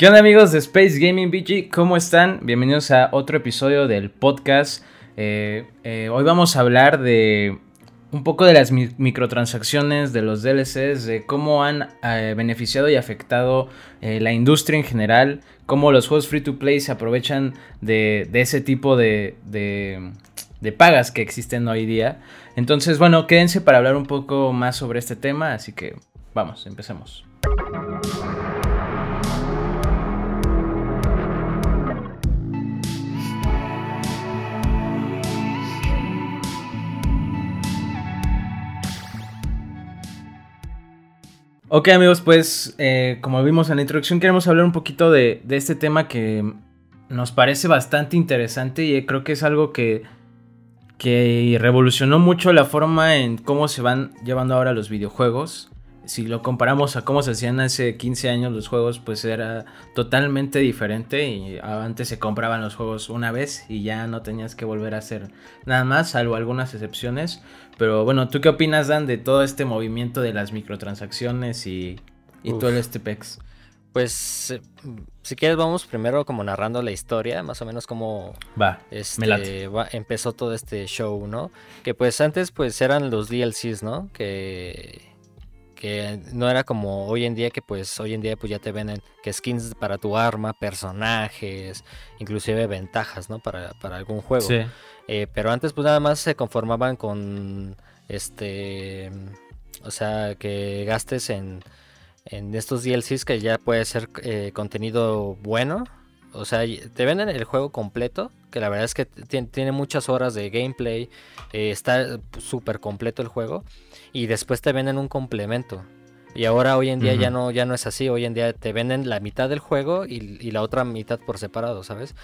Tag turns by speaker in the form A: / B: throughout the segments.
A: ¿Qué onda amigos de Space Gaming BG? ¿Cómo están? Bienvenidos a otro episodio del podcast. Eh, eh, hoy vamos a hablar de un poco de las microtransacciones, de los DLCs, de cómo han eh, beneficiado y afectado la industria en general, cómo los juegos free to play se aprovechan de, ese tipo de, de pagas que existen hoy día. Entonces, bueno, quédense para hablar un poco más sobre este tema, así que vamos, empecemos. Ok amigos, pues eh, como vimos en la introducción queremos hablar un poquito de, de, este tema que nos parece bastante interesante y creo que es algo que, que revolucionó mucho la forma en cómo se van llevando ahora los videojuegos si lo comparamos a cómo se hacían hace 15 años los juegos, pues era totalmente diferente. Y antes se compraban los juegos una vez y ya no tenías que volver a hacer nada más, salvo algunas excepciones. Pero bueno, ¿tú qué opinas, Dan, de todo este movimiento de las microtransacciones y, todo el este pex?
B: Pues, eh, si quieres, vamos primero como narrando la historia, más o menos cómo
A: va,
B: este, empezó todo este show, ¿no? Que pues antes pues eran los DLCs, ¿no? Que que no era como hoy en día que pues hoy en día pues ya te venden que skins para tu arma, personajes, inclusive ventajas, ¿no? Para, algún juego. Eh, pero antes pues nada más se conformaban con este, o sea, que gastes en, en estos DLCs que ya puede ser eh, contenido bueno. O sea, te venden el juego completo, que la verdad es que tiene muchas horas de gameplay, eh, está súper completo el juego y después te venden un complemento. Y ahora hoy en día ya no ya no es así, hoy en día te venden la mitad del juego y, la otra mitad por separado, ¿sabes?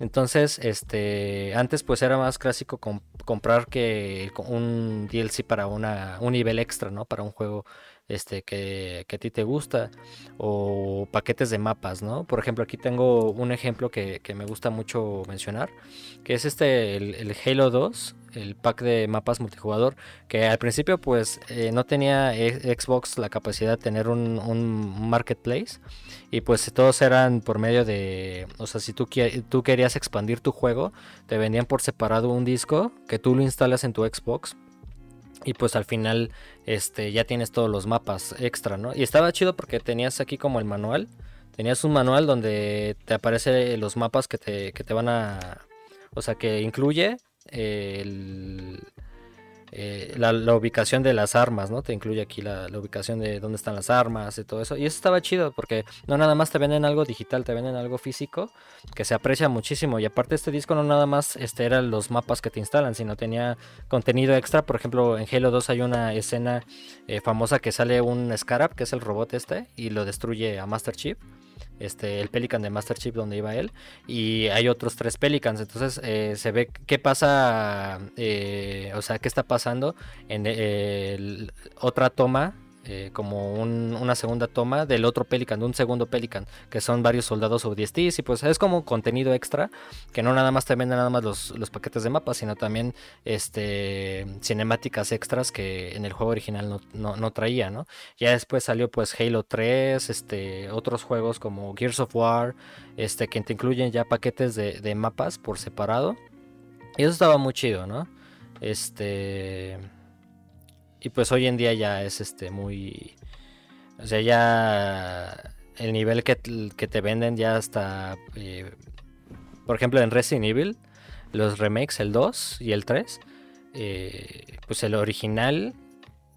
B: Entonces, este, antes pues era más clásico comprar que un DLC para una, un nivel extra, ¿no? Para un juego este, que, a ti te gusta, o paquetes de mapas, ¿no? Por ejemplo, aquí tengo un ejemplo que, me gusta mucho mencionar, que es este, el, Halo 2, el pack de mapas multijugador, que al principio pues eh, no tenía e, Xbox la capacidad de tener un, un, marketplace, y pues todos eran por medio de, o sea, si tú, tú querías expandir tu juego, te vendían por separado un disco que tú lo instalas en tu Xbox y pues al final este, ya tienes todos los mapas extra, ¿no? Y estaba chido porque tenías aquí como el manual. Tenías un manual donde te aparece los mapas que te, que te van a... O sea, que incluye el, eh, la, ubicación de las armas, ¿no? Te incluye aquí la, ubicación de dónde están las armas y todo eso. Y eso estaba chido porque no nada más te venden algo digital, te venden algo físico que se aprecia muchísimo. Y aparte este disco no nada más este, eran los mapas que te instalan, sino tenía contenido extra. Por ejemplo, en Halo 2 hay una escena eh, famosa que sale un Scarab, que es el robot este, y lo destruye a Master Chief este, el Pelican de Master Chief donde iba él, y hay otros tres Pelicans, entonces eh, se ve qué pasa, eh, o sea, qué está pasando en eh, otra toma eh, como una segunda toma del otro Pelican, de un segundo Pelican, que son varios soldados ODSTs y pues es como contenido extra, que no nada más te venden nada más los, paquetes de mapas, sino también este cinemáticas extras que en el juego original no, traía, ¿no? Ya después salió pues Halo 3, este, otros juegos como Gears of War, este, que te incluyen ya paquetes de, de mapas por separado. Y eso estaba muy chido, ¿no? Este y pues hoy en día ya es este muy. O sea, ya el nivel que, te venden ya está. Eh, por ejemplo, en Resident Evil, los remakes, el 2 y el 3, eh, pues el original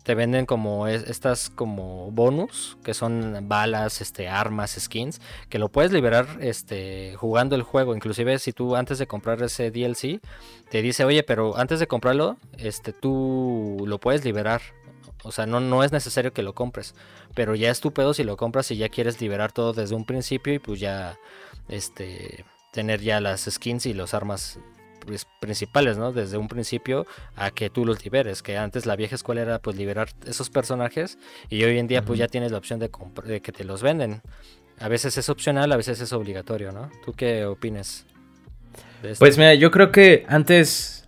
B: te venden como estas como bonus que son balas, este, armas, skins, que lo puedes liberar este, jugando el juego. Inclusive si tú antes de comprar ese DLC te dice, oye, pero antes de comprarlo, este, tú lo puedes liberar. O sea, no, no es necesario que lo compres. Pero ya es tu pedo si lo compras y ya quieres liberar todo desde un principio y pues ya este tener ya las skins y los armas principales, ¿no? Desde un principio a que tú los liberes, que antes la vieja escuela era pues liberar esos personajes y hoy en día pues ya tienes la opción de, de que te los venden. A veces es opcional, a veces es obligatorio, ¿no? ¿Tú qué opinas?
A: Pues mira, yo creo que antes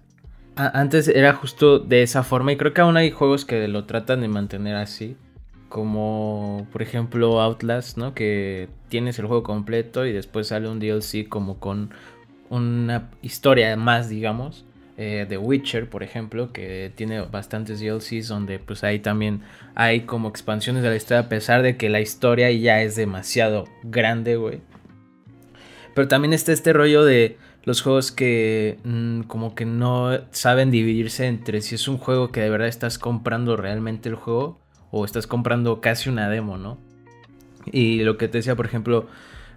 A: antes era justo de esa forma y creo que aún hay juegos que lo tratan de mantener así. como por ejemplo Outlast, ¿no? Que tienes el juego completo y después sale un DLC como con una historia más, digamos. Eh, The Witcher, por ejemplo, que tiene bastantes DLCs donde pues ahí también hay como expansiones de la historia a pesar de que la historia ya es demasiado grande, güey. Pero también está este rollo de los juegos que mm, como que no saben dividirse entre si es un juego que de verdad estás comprando realmente el juego o estás comprando casi una demo, ¿no? Y lo que te decía, por ejemplo,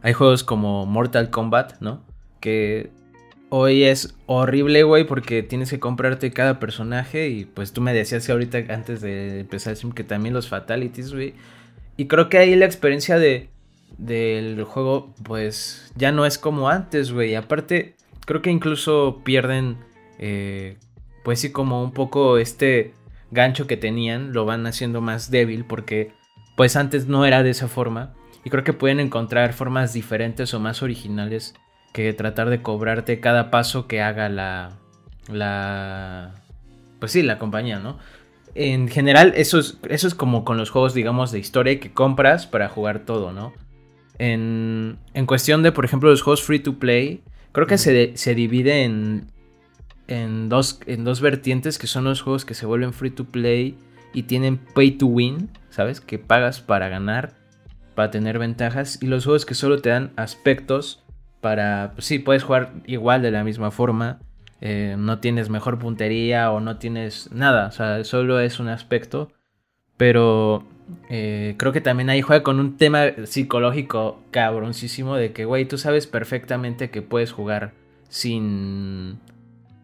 A: hay juegos como Mortal Kombat, ¿no? Que hoy es horrible, güey, porque tienes que comprarte cada personaje y pues tú me decías que ahorita antes de empezar que también los fatalities, güey. Y creo que ahí la experiencia de del juego pues ya no es como antes, güey. Aparte, creo que incluso pierden eh, pues sí como un poco este gancho que tenían, lo van haciendo más débil porque pues antes no era de esa forma y creo que pueden encontrar formas diferentes o más originales que tratar de cobrarte cada paso que haga la la pues sí, la compañía, ¿no? En general eso es, eso es como con los juegos digamos de historia que compras para jugar todo, ¿no? En, en cuestión de por ejemplo los juegos free to play, creo que se, se divide en en dos, en dos vertientes que son los juegos que se vuelven free to play y tienen pay to win, ¿sabes? Que pagas para ganar, para tener ventajas. Y los juegos que solo te dan aspectos para, pues sí, puedes jugar igual de la misma forma. Eh, no tienes mejor puntería o no tienes nada, o sea, solo es un aspecto. Pero eh, creo que también ahí juega con un tema psicológico cabroncísimo de que, güey, tú sabes perfectamente que puedes jugar sin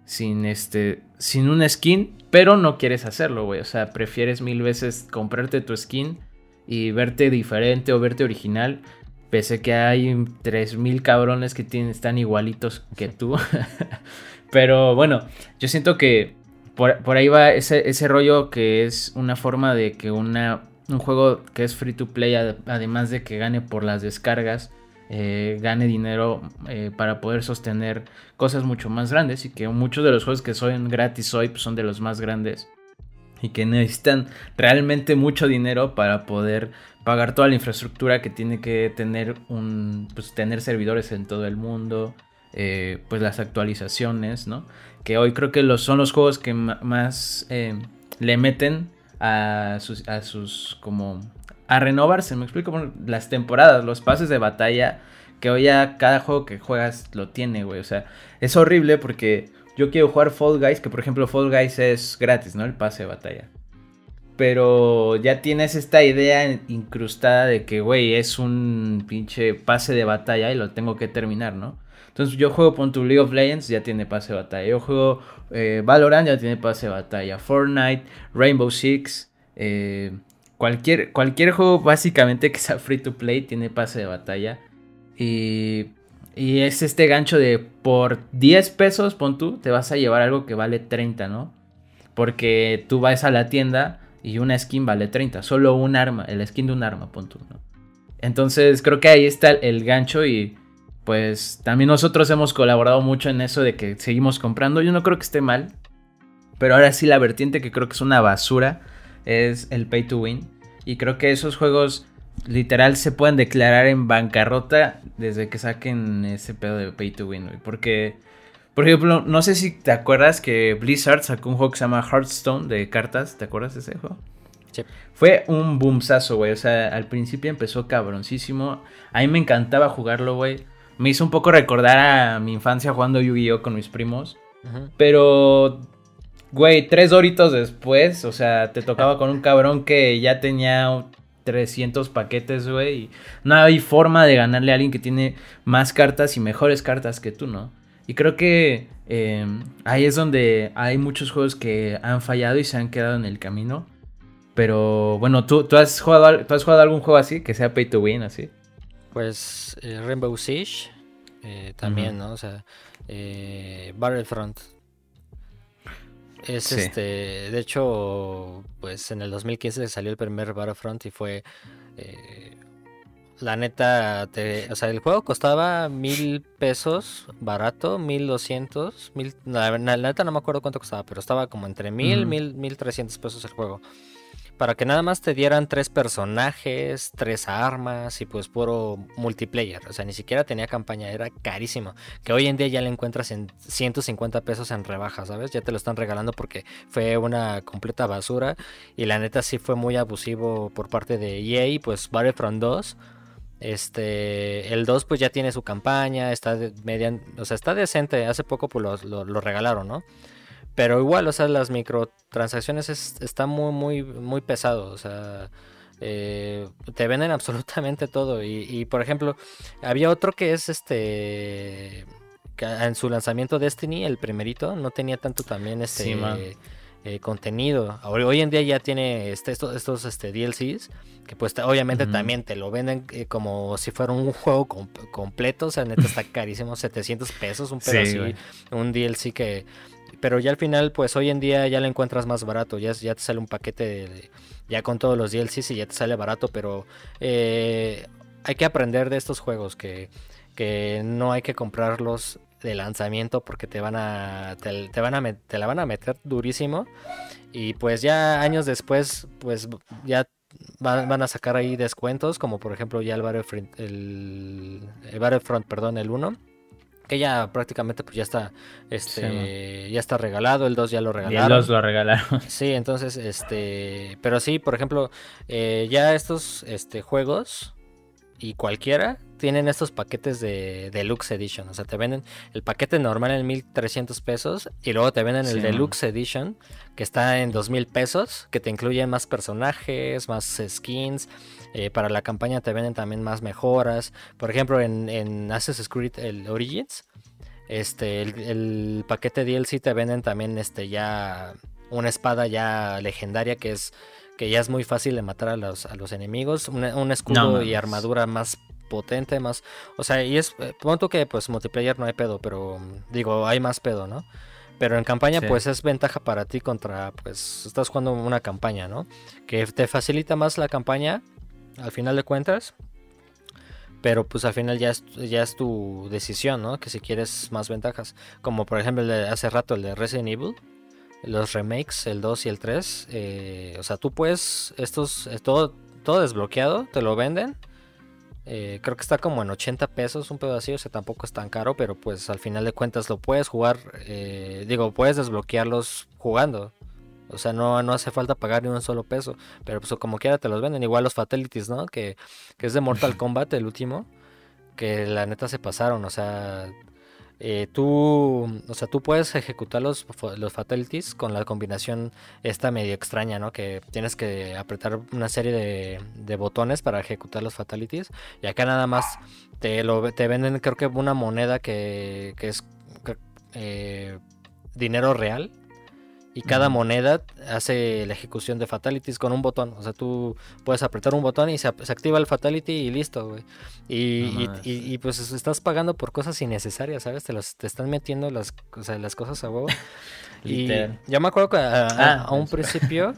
A: sin este, sin una skin, pero no quieres hacerlo, güey. O sea, prefieres mil veces comprarte tu skin y verte diferente o verte original. Pese que hay 3000 cabrones que tienen, están igualitos que tú. pero bueno, yo siento que por, ahí va ese, ese, rollo que es una forma de que una, un juego que es free to play, además de que gane por las descargas, eh, gane dinero eh, para poder sostener cosas mucho más grandes y que muchos de los juegos que son gratis hoy pues, son de los más grandes y que necesitan realmente mucho dinero para poder pagar toda la infraestructura que tiene que tener un pues tener servidores en todo el mundo eh, pues las actualizaciones no que hoy creo que los, son los juegos que más le meten a sus, a sus como a renovarse. Me explico las temporadas, los pases de batalla. Que hoy ya cada juego que juegas lo tiene, güey. O sea, es horrible porque yo quiero jugar Fall Guys, que por ejemplo Fall Guys es gratis, ¿no? El pase de batalla. Pero ya tienes esta idea incrustada de que, güey, es un pinche pase de batalla y lo tengo que terminar, ¿no? Entonces yo juego con tu League of Legends, ya tiene pase de batalla. Yo juego eh, Valorant, ya tiene pase de batalla. Fortnite, Rainbow Six, eh, Cualquier, cualquier juego básicamente que sea free to play tiene pase de batalla. Y, y es este gancho de por 10 pesos, pon tú, te vas a llevar algo que vale 30, ¿no? Porque tú vas a la tienda y una skin vale 30. Solo un arma, el skin de un arma, pon tú, ¿no? Entonces creo que ahí está el gancho y pues también nosotros hemos colaborado mucho en eso de que seguimos comprando. Yo no creo que esté mal. Pero ahora sí la vertiente que creo que es una basura es el pay to win. Y creo que esos juegos literal se pueden declarar en bancarrota desde que saquen ese pedo de pay to win, Porque, por ejemplo, no sé si te acuerdas que Blizzard sacó un juego que se llama Hearthstone de cartas. ¿Te acuerdas de ese juego? Sí. Fue un boomsazo, güey. O sea, al principio empezó cabroncísimo. A mí me encantaba jugarlo, güey. Me hizo un poco recordar a mi infancia jugando Yu-Gi-Oh con mis primos. Pero Güey, tres doritos después, o sea, te tocaba con un cabrón que ya tenía 300 paquetes, güey. Y no hay forma de ganarle a alguien que tiene más cartas y mejores cartas que tú, ¿no? Y creo que em, ahí es donde hay muchos juegos que han fallado y se han quedado en el camino. Pero bueno, ¿tú, tú, has, jugado, ¿tú has jugado algún juego así, que sea pay to win, así?
B: Pues eh, Rainbow Siege eh, también, ¿no? O sea, eh, Battlefront es este, de hecho, pues en el 2015 salió el primer Battlefront y fue, eh, la neta, o sea, el juego costaba mil pesos, barato, mil doscientos, mil, la, neta no me acuerdo cuánto costaba, pero estaba como entre mil, mil, mil trescientos pesos el juego. para que nada más te dieran tres personajes, tres armas y pues puro multiplayer. O sea, ni siquiera tenía campaña, era carísimo. Que hoy en día ya le encuentras en 150 pesos en rebaja, ¿sabes? Ya te lo están regalando porque fue una completa basura. Y la neta sí fue muy abusivo por parte de EA, pues Battlefront 2. Este, el 2 pues ya tiene su campaña, está median, o sea, está decente. Hace poco pues lo, lo regalaron, ¿no? Pero igual, o sea, las microtransacciones es, está muy, muy, muy pesado. O sea, eh, te venden absolutamente todo. Y, por ejemplo, había otro que es este. en su lanzamiento Destiny, el primerito, no tenía tanto también este. Eh, contenido. Hoy en día ya tiene este, estos, estos este, DLCs que pues obviamente también te lo venden eh, como si fuera un juego completo. O sea, neta está carísimo, 700 pesos, un pedazo un DLC que pero ya al final, pues hoy en día ya lo encuentras más barato. Ya, ya te sale un paquete ya con todos los DLCs y ya te sale barato. Pero eh, hay que aprender de estos juegos que, que no hay que comprarlos de lanzamiento porque te van a te, van a te la van a meter durísimo y pues ya años después pues ya van, a sacar ahí descuentos como por ejemplo ya el Battlefront el, el Battlefront perdón el 1 que ya prácticamente pues ya está este ya está regalado, el 2 ya lo regalaron.
A: el 2 lo regalaron.
B: Sí, entonces este, pero sí, por ejemplo, eh, ya estos este juegos y cualquiera tienen estos paquetes de Deluxe Edition. O sea, te venden el paquete normal en 1300 pesos y luego te venden el Deluxe Edition que está en 2000 pesos, que te incluye más personajes, más skins. Eh, para la campaña te venden también más mejoras. Por ejemplo, en, en Assassin's Creed el Origins, este, el, paquete DLC te venden también este, ya una espada ya legendaria que es que ya es muy fácil de matar a los, a los enemigos, un, escudo y armadura más potente, más, o sea, y es, eh, punto que pues multiplayer no hay pedo, pero digo, hay más pedo, ¿no? Pero en campaña pues es ventaja para ti contra, pues estás jugando una campaña, ¿no? Que te facilita más la campaña, al final de cuentas, pero pues al final ya es, ya es tu decisión, ¿no? Que si quieres más ventajas, como por ejemplo el de hace rato el de Resident Evil, los remakes, el 2 y el 3, eh, o sea, tú puedes, estos, eh, todo, todo desbloqueado, te lo venden. Eh, creo que está como en 80 pesos un pedacito, o sea, tampoco es tan caro, pero pues al final de cuentas lo puedes jugar, digo, puedes desbloquearlos jugando. O sea, no, no hace falta pagar ni un solo peso, pero pues como quiera te los venden. Igual los Fatalities, ¿no? Que, que es de Mortal Kombat, el último, que la neta se pasaron, o sea, eh, tú, o sea, tú puedes ejecutar los, los fatalities con la combinación esta medio extraña, ¿no? Que tienes que apretar una serie de, botones para ejecutar los fatalities. Y acá nada más te, lo, te venden, creo que una moneda que, que es eh, dinero real y cada moneda hace la ejecución de fatalities con un botón. O sea, tú puedes apretar un botón y se, activa el fatality y listo, güey. Y, y, pues estás pagando por cosas innecesarias, ¿sabes? Te, los, te están metiendo las, las cosas a huevo. y yo me acuerdo que a, ah, un principio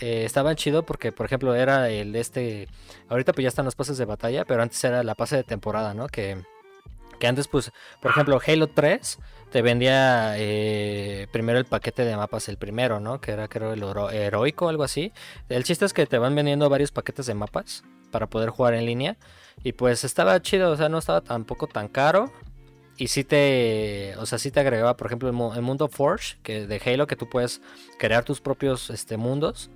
B: eh, estaba chido porque, por ejemplo, era el de este... Ahorita pues ya están los pases de batalla, pero antes era la pase de temporada, ¿no? Que, que antes, pues, por ejemplo, Halo 3 te vendía eh, primero el paquete de mapas, el primero, ¿no? Que era creo el heroico o algo así. El chiste es que te van vendiendo varios paquetes de mapas para poder jugar en línea. Y pues estaba chido, o sea, no estaba tampoco tan caro. Y sí te, o sea, sí te agregaba, por ejemplo, el, mundo Forge, que de Halo, que tú puedes crear tus propios este, mundos.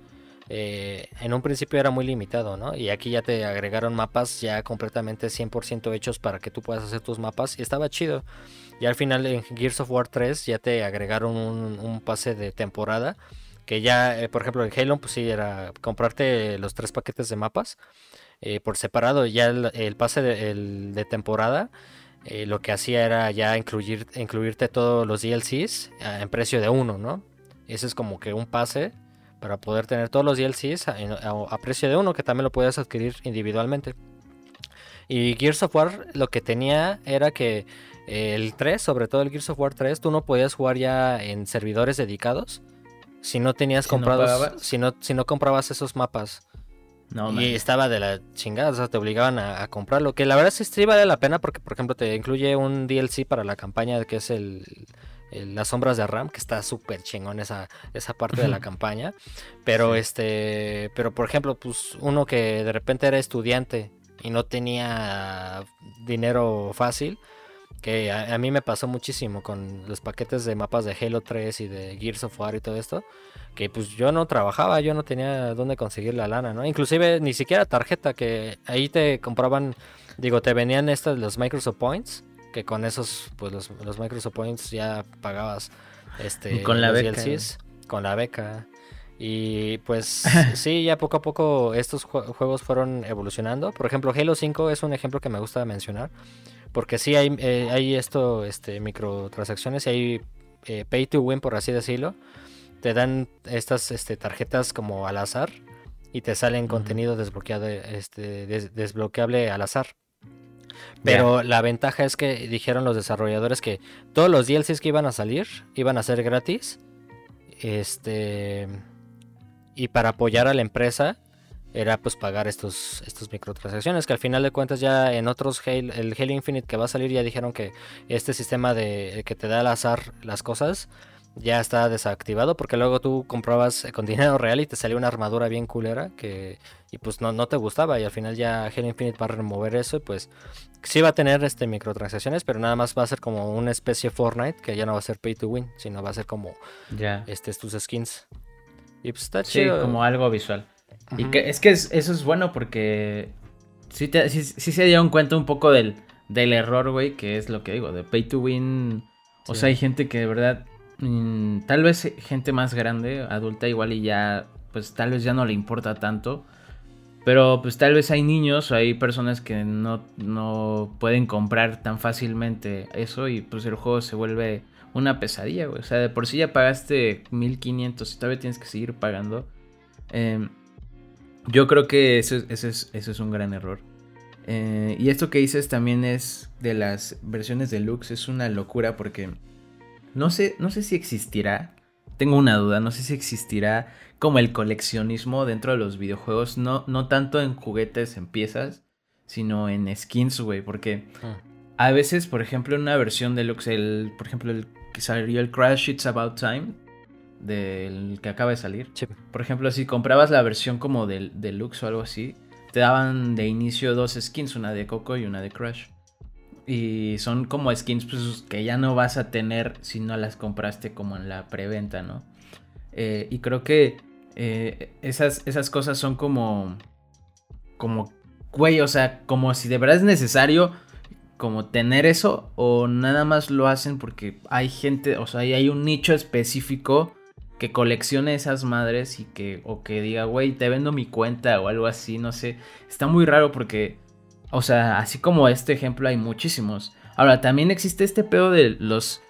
B: Eh, en un principio era muy limitado, ¿no? Y aquí ya te agregaron mapas ya completamente 100% hechos para que tú puedas hacer tus mapas. Y estaba chido. Y al final en Gears of War 3 ya te agregaron un, pase de temporada. Que ya, eh, por ejemplo, en Halo, pues sí, era comprarte los tres paquetes de mapas eh, por separado. Ya el, pase de, temporada lo que hacía era ya incluir, incluirte todos los DLCs en precio de uno, ¿no? Ese es como que un pase para poder tener todos los DLCs a, a precio de uno, que también lo puedes adquirir individualmente. Y Gears of War lo que tenía era que el 3, sobre todo el Gears of War 3, tú no podías jugar ya en servidores dedicados si no tenías comprados, si, no, si no comprabas esos mapas. No, y estaba de la chingada, o sea, te obligaban a, comprarlo. Que la verdad sí, sí vale la pena porque, por ejemplo, te incluye un DLC para la campaña que es el, las sombras de Ram, que está súper chingón esa, esa parte de la campaña. Pero este, pero por ejemplo, pues uno que de repente era estudiante y no tenía dinero fácil, que a, mí me pasó muchísimo con los paquetes de mapas de Halo 3 y de Gears of War y todo esto, que pues yo no trabajaba, yo no tenía dónde conseguir la lana, ¿no? Inclusive ni siquiera tarjeta, que ahí te compraban, digo, te venían estas los Microsoft Points que con esos, pues los, los Microsoft Points ya pagabas este,
A: con la beca.
B: con la beca. Y pues sí, ya poco a poco estos juegos fueron evolucionando. Por ejemplo, Halo 5 es un ejemplo que me gusta mencionar. Porque sí hay, eh, hay esto, este, microtransacciones y hay eh, pay to win, por así decirlo. Te dan estas este, tarjetas como al azar y te salen contenido desbloqueado, este, desbloqueable al azar. Pero la ventaja es que dijeron los desarrolladores que todos los DLCs que iban a salir iban a ser gratis. Este. Y para apoyar a la empresa era pues pagar estos, estos microtransacciones que al final de cuentas ya en otros el Halo Infinite que va a salir ya dijeron que este sistema de que te da al azar las cosas ya está desactivado porque luego tú comprabas con dinero real y te salió una armadura bien culera que y pues no, no te gustaba y al final ya Halo Infinite va a remover eso y pues sí va a tener este microtransacciones pero nada más va a ser como una especie de Fortnite que ya no va a ser pay to win sino va a ser como
A: ya.
B: este tus skins. Y pues está
A: sí, como algo visual. Y que es que eso es bueno porque sí, te, sí, se dieron cuenta un poco del, del error güey que es lo que digo de pay to win. O sea hay gente que de verdad Mm, tal vez gente más grande, adulta igual y ya, pues tal vez ya no le importa tanto. Pero pues tal vez hay niños o hay personas que no, no pueden comprar tan fácilmente eso y pues el juego se vuelve una pesadilla, güey. O sea, de por sí ya pagaste 1500 y todavía tienes que seguir pagando. Em, yo creo que eso, es, eso es un gran error. Eh, y esto que dices también es de las versiones deluxe, es una locura porque no sé, no sé si existirá. Tengo una duda, no sé si existirá como el coleccionismo dentro de los videojuegos, no, no tanto en juguetes, en piezas, sino en skins, güey, porque ah. a veces, por ejemplo, en una versión deluxe, el, por ejemplo, el que salió el Crash It's About Time, del que acaba de salir. Por ejemplo, si comprabas la versión como del deluxe o algo así, te daban de inicio dos skins, una de Coco y una de Crash. Y son como skins pues, que ya no vas a tener si no las compraste como en la preventa, ¿no? Eh, y creo que eh, esas, esas cosas son como... Como, güey, o sea, como si de verdad es necesario como tener eso o nada más lo hacen porque hay gente, o sea, hay un nicho específico que coleccione esas madres y que, o que diga, güey, te vendo mi cuenta o algo así, no sé. Está muy raro porque o sea, así como este ejemplo hay muchísimos. Ahora, también existe este pedo de los...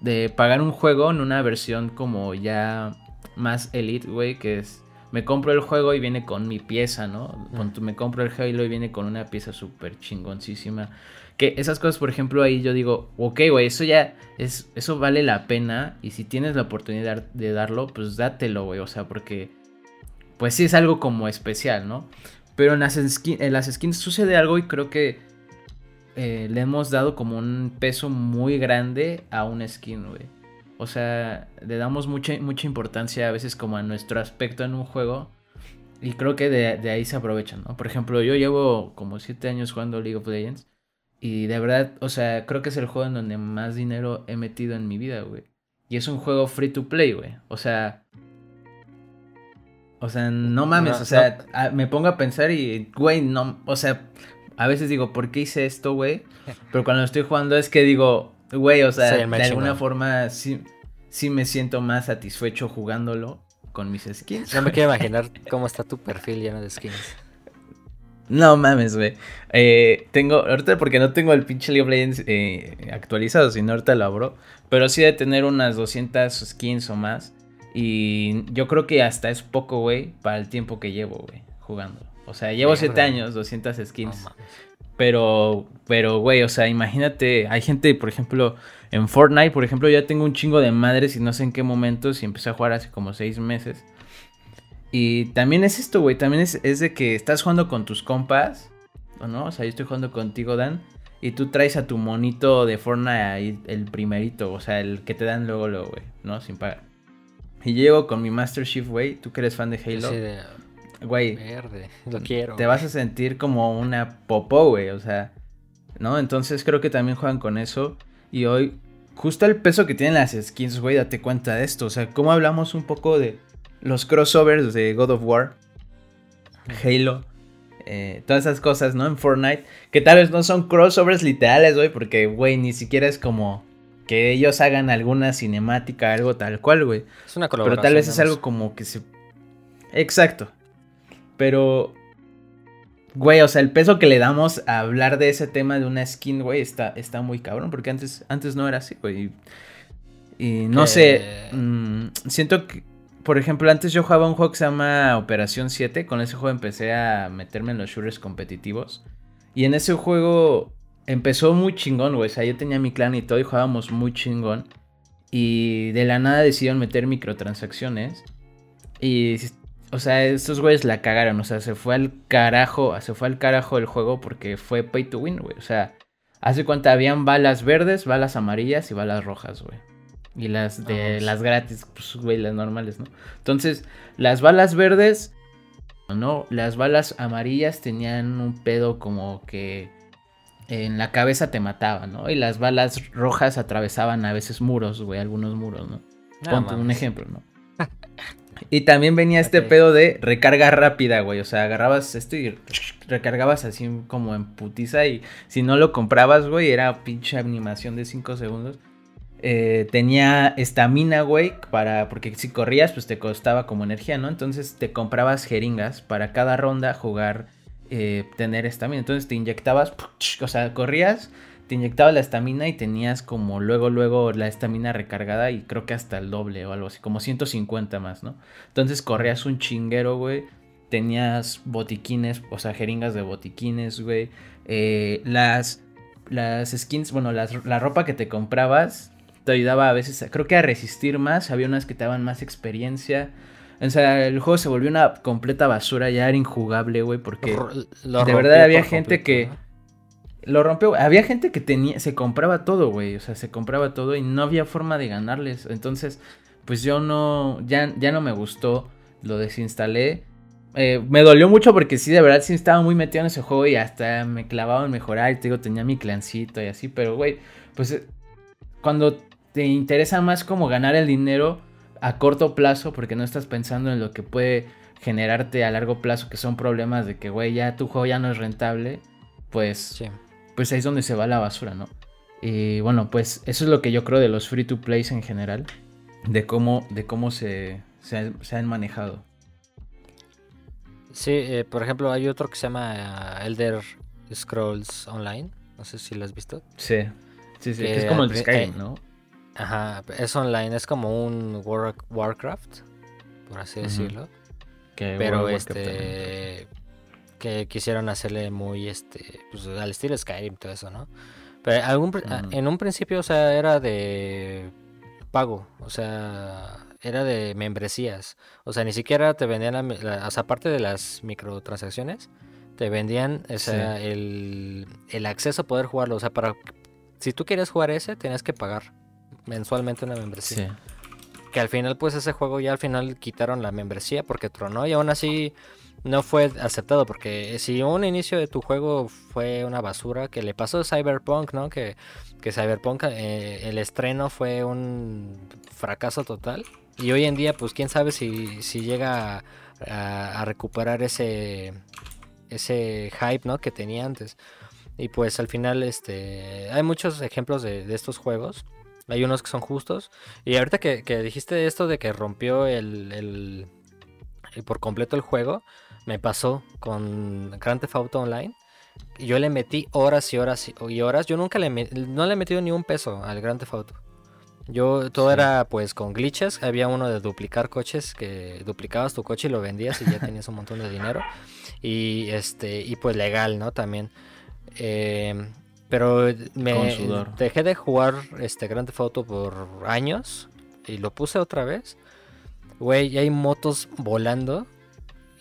A: De pagar un juego en una versión como ya más elite, güey, que es... Me compro el juego y viene con mi pieza, ¿no? Cuando me compro el Halo y viene con una pieza súper chingoncísima. Que esas cosas, por ejemplo, ahí yo digo, ok, güey, eso ya es, eso vale la pena. Y si tienes la oportunidad de darlo, pues dátelo, güey. O sea, porque, pues sí es algo como especial, ¿no? Pero en las, skins sucede algo y creo que eh, le hemos dado como un peso muy grande a un skin, güey. O sea, le damos mucha, mucha importancia a veces como a nuestro aspecto en un juego. Y creo que de, ahí se aprovechan, ¿no? Por ejemplo, yo llevo como 7 años jugando League of Legends. Y de verdad, o sea, creo que es el juego en donde más dinero he metido en mi vida, güey. Y es un juego free to play, güey. O sea, o sea, no mames, o sea, me pongo a pensar y, güey, no, o sea, a veces digo, ¿por qué hice esto, güey? Pero cuando estoy jugando es que digo, güey, o sea, de alguna forma sí, sí me siento más satisfecho jugándolo con mis skins.
B: No me quiero imaginar cómo está tu perfil lleno de skins.
A: No mames, güey. Eh, tengo, ahorita porque no tengo el pinche League of Legends eh, actualizado, sino ahorita lo abro. Pero sí de tener unas 200 skins o más. Y yo creo que hasta es poco, güey, para el tiempo que llevo, güey, jugando. O sea, llevo 7 años, 200 skins. pero, pero, güey, o sea, imagínate, hay gente, por ejemplo, en Fortnite, por ejemplo, ya tengo un chingo de madres y no sé en qué momento, si empecé a jugar hace como 6 meses. Y también es esto, güey, también es, es de que estás jugando con tus compas, ¿o no? O sea, yo estoy jugando contigo, Dan. y tú traes a tu monito de Fortnite ahí, el primerito, o sea, el que te dan luego, luego, güey, ¿no? Sin pagar. Y llego con mi Master Chief, güey, tú que eres fan de Halo. Güey.
B: Verde, lo quiero.
A: Te vas a sentir como una popó, güey, o sea, ¿no? Entonces creo que también juegan con eso. Y hoy, justo el peso que tienen las skins, güey, date cuenta de esto. O sea, cómo hablamos un poco de los crossovers de God of War, Halo, eh, todas esas cosas, ¿no? En Fortnite, que tal vez no son crossovers literales, güey, porque, güey, ni siquiera es como que ellos hagan alguna cinemática, algo tal cual, güey.
B: Es una colaboración.
A: Pero tal vez es algo como que se... Exacto. Pero... Güey, o sea, el peso que le damos a hablar de ese tema de una skin, güey, está, está muy cabrón, porque antes, antes no era así, güey. Y, no sé, mm, siento que por ejemplo, antes yo jugaba un juego que se llama Operación 7. Con ese juego empecé a meterme en los shooters competitivos. Y en ese juego empezó muy chingón, güey. O sea, yo tenía mi clan y todo y jugábamos muy chingón. Y de la nada decidieron meter microtransacciones. Y, o sea, estos güeyes la cagaron. O sea, se fue al carajo, se fue al carajo el juego porque fue pay to win, güey. O sea, hace cuenta, habían balas verdes, balas amarillas y balas rojas, güey. Y las de las gratis, pues, güey, las normales, ¿no? Entonces, las balas verdes, ¿no? Las balas amarillas tenían un pedo como que en la cabeza te mataban, ¿no? Y las balas rojas atravesaban a veces muros, güey, algunos muros, ¿no? Ponte un ejemplo, ¿no? y también venía este pedo de recarga rápida, güey. O sea, agarrabas esto y recargabas así como en putiza. Y si no lo comprabas, güey, era pinche animación de 5 segundos. Eh, tenía estamina, güey, para, porque si corrías, pues te costaba como energía, ¿no? Entonces te comprabas jeringas para cada ronda jugar, eh, tener estamina. Entonces te inyectabas, o sea, corrías, te inyectabas la estamina y tenías como luego, luego la estamina recargada y creo que hasta el doble o algo así, como 150 más, ¿no? Entonces corrías un chinguero, güey. Tenías botiquines, o sea, jeringas de botiquines, güey. Eh, las, las skins, bueno, la ropa que te comprabas te ayudaba a veces, creo que a resistir más, había unas que te daban más experiencia. O sea, el juego se volvió una completa basura, ya era injugable, güey, porque de verdad había gente que... Lo rompió, había gente que tenía, se compraba todo, güey, o sea, se compraba todo y no había forma de ganarles. Entonces, pues yo no, ya, ya no me gustó, lo desinstalé. Eh, me dolió mucho porque sí, de verdad sí estaba muy metido en ese juego y hasta me clavaba en mejorar. Y te digo, tenía mi clancito y así, pero güey, pues cuando te interesa más como ganar el dinero a corto plazo porque no estás pensando en lo que puede generarte a largo plazo, que son problemas de que, güey, ya tu juego ya no es rentable, pues, pues ahí es donde se va la basura, ¿no? Y bueno, pues eso es lo que yo creo de los free to plays en general, de cómo, de cómo se, se, han manejado.
B: Sí, eh, por ejemplo, hay otro que se llama Elder Scrolls Online, no sé si lo has visto.
A: Sí, sí, sí, es como el Skyrim, ¿no?
B: Ajá, es online, es como un Warcraft, por así decirlo. pero este que quisieron hacerle muy este pues al estilo Skyrim todo eso, ¿no? Pero algún, en un principio, o sea, era de pago, o sea, era de membresías. O sea, ni siquiera te vendían, o sea, aparte de las microtransacciones, te vendían o sea, el, el acceso a poder jugarlo. O sea, para si tú quieres jugar ese, tenías que pagar mensualmente una membresía. Que al final, pues ese juego ya al final quitaron la membresía porque tronó y aún así no fue aceptado. Porque si un inicio de tu juego fue una basura, que le pasó a Cyberpunk, ¿no? Que, que Cyberpunk, eh, el estreno fue un fracaso total. Y hoy en día, pues quién sabe si, si llega a, recuperar ese, ese hype, ¿no? Que tenía antes. Y pues al final, este, hay muchos ejemplos de, de estos juegos hay unos que son justos. Y ahorita que, dijiste esto de que rompió el, por completo el juego, me pasó con Grand Theft Auto Online. Yo le metí horas y horas y horas. Yo nunca le, no le he metido ni un peso al Grand Theft Auto. Yo todo era pues con glitches. Había uno de duplicar coches que duplicabas tu coche y lo vendías y ya tenías un montón de dinero. Y este y pues legal, ¿no? También. Eh, pero me dejé de jugar este Grand Theft Auto por años y lo puse otra vez. Güey, hay motos volando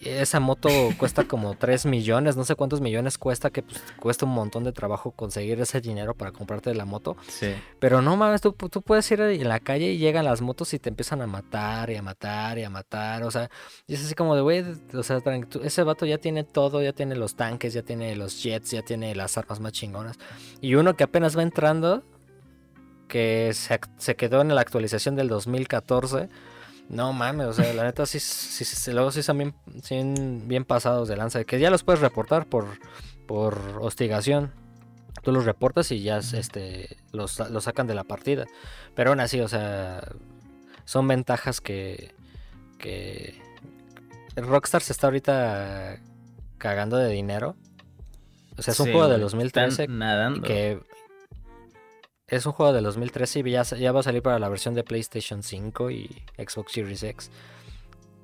B: esa moto cuesta como 3 millones, no sé cuántos millones cuesta, que pues, cuesta un montón de trabajo conseguir ese dinero para comprarte la moto.
A: Sí.
B: Pero no mames, tú, tú puedes ir en la calle y llegan las motos y te empiezan a matar y a matar y a matar. O sea, y es así como de, güey, o sea, ese vato ya tiene todo, ya tiene los tanques, ya tiene los jets, ya tiene las armas más chingonas. Y uno que apenas va entrando, que se, se quedó en la actualización del 2014 no mames, o sea, la neta sí, sí, luego sí están bien, bien, pasados de lanza. Que ya los puedes reportar por, por hostigación. Tú los reportas y ya este, los, sacan de la partida. Pero aún así, o sea, son ventajas que, que Rockstar se está ahorita cagando de dinero. O sea, es un juego de 2013
A: nadando.
B: que es un juego de 2013 y ya, ya va a salir para la versión de PlayStation 5 y Xbox Series X.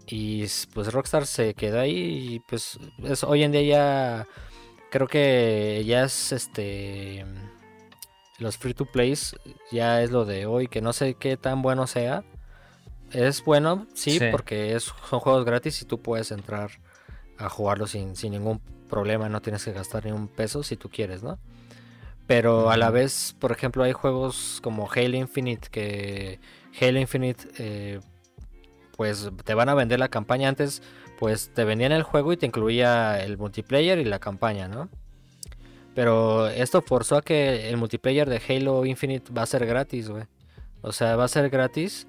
B: Y pues Rockstar se quedó ahí y pues hoy en día ya creo que ya es este los free to plays ya es lo de hoy que no sé qué tan bueno sea. Es bueno, sí, porque es, son juegos gratis y tú puedes entrar a jugarlos sin, sin ningún problema, no tienes que gastar ni un peso si tú quieres, ¿no? Pero a la vez, por ejemplo, hay juegos como Halo Infinite que Halo Infinite eh, pues te van a vender la campaña antes, pues te vendían el juego y te incluía el multiplayer y la campaña, ¿no? Pero esto forzó a que el multiplayer de Halo Infinite va a ser gratis, güey. O sea, va a ser gratis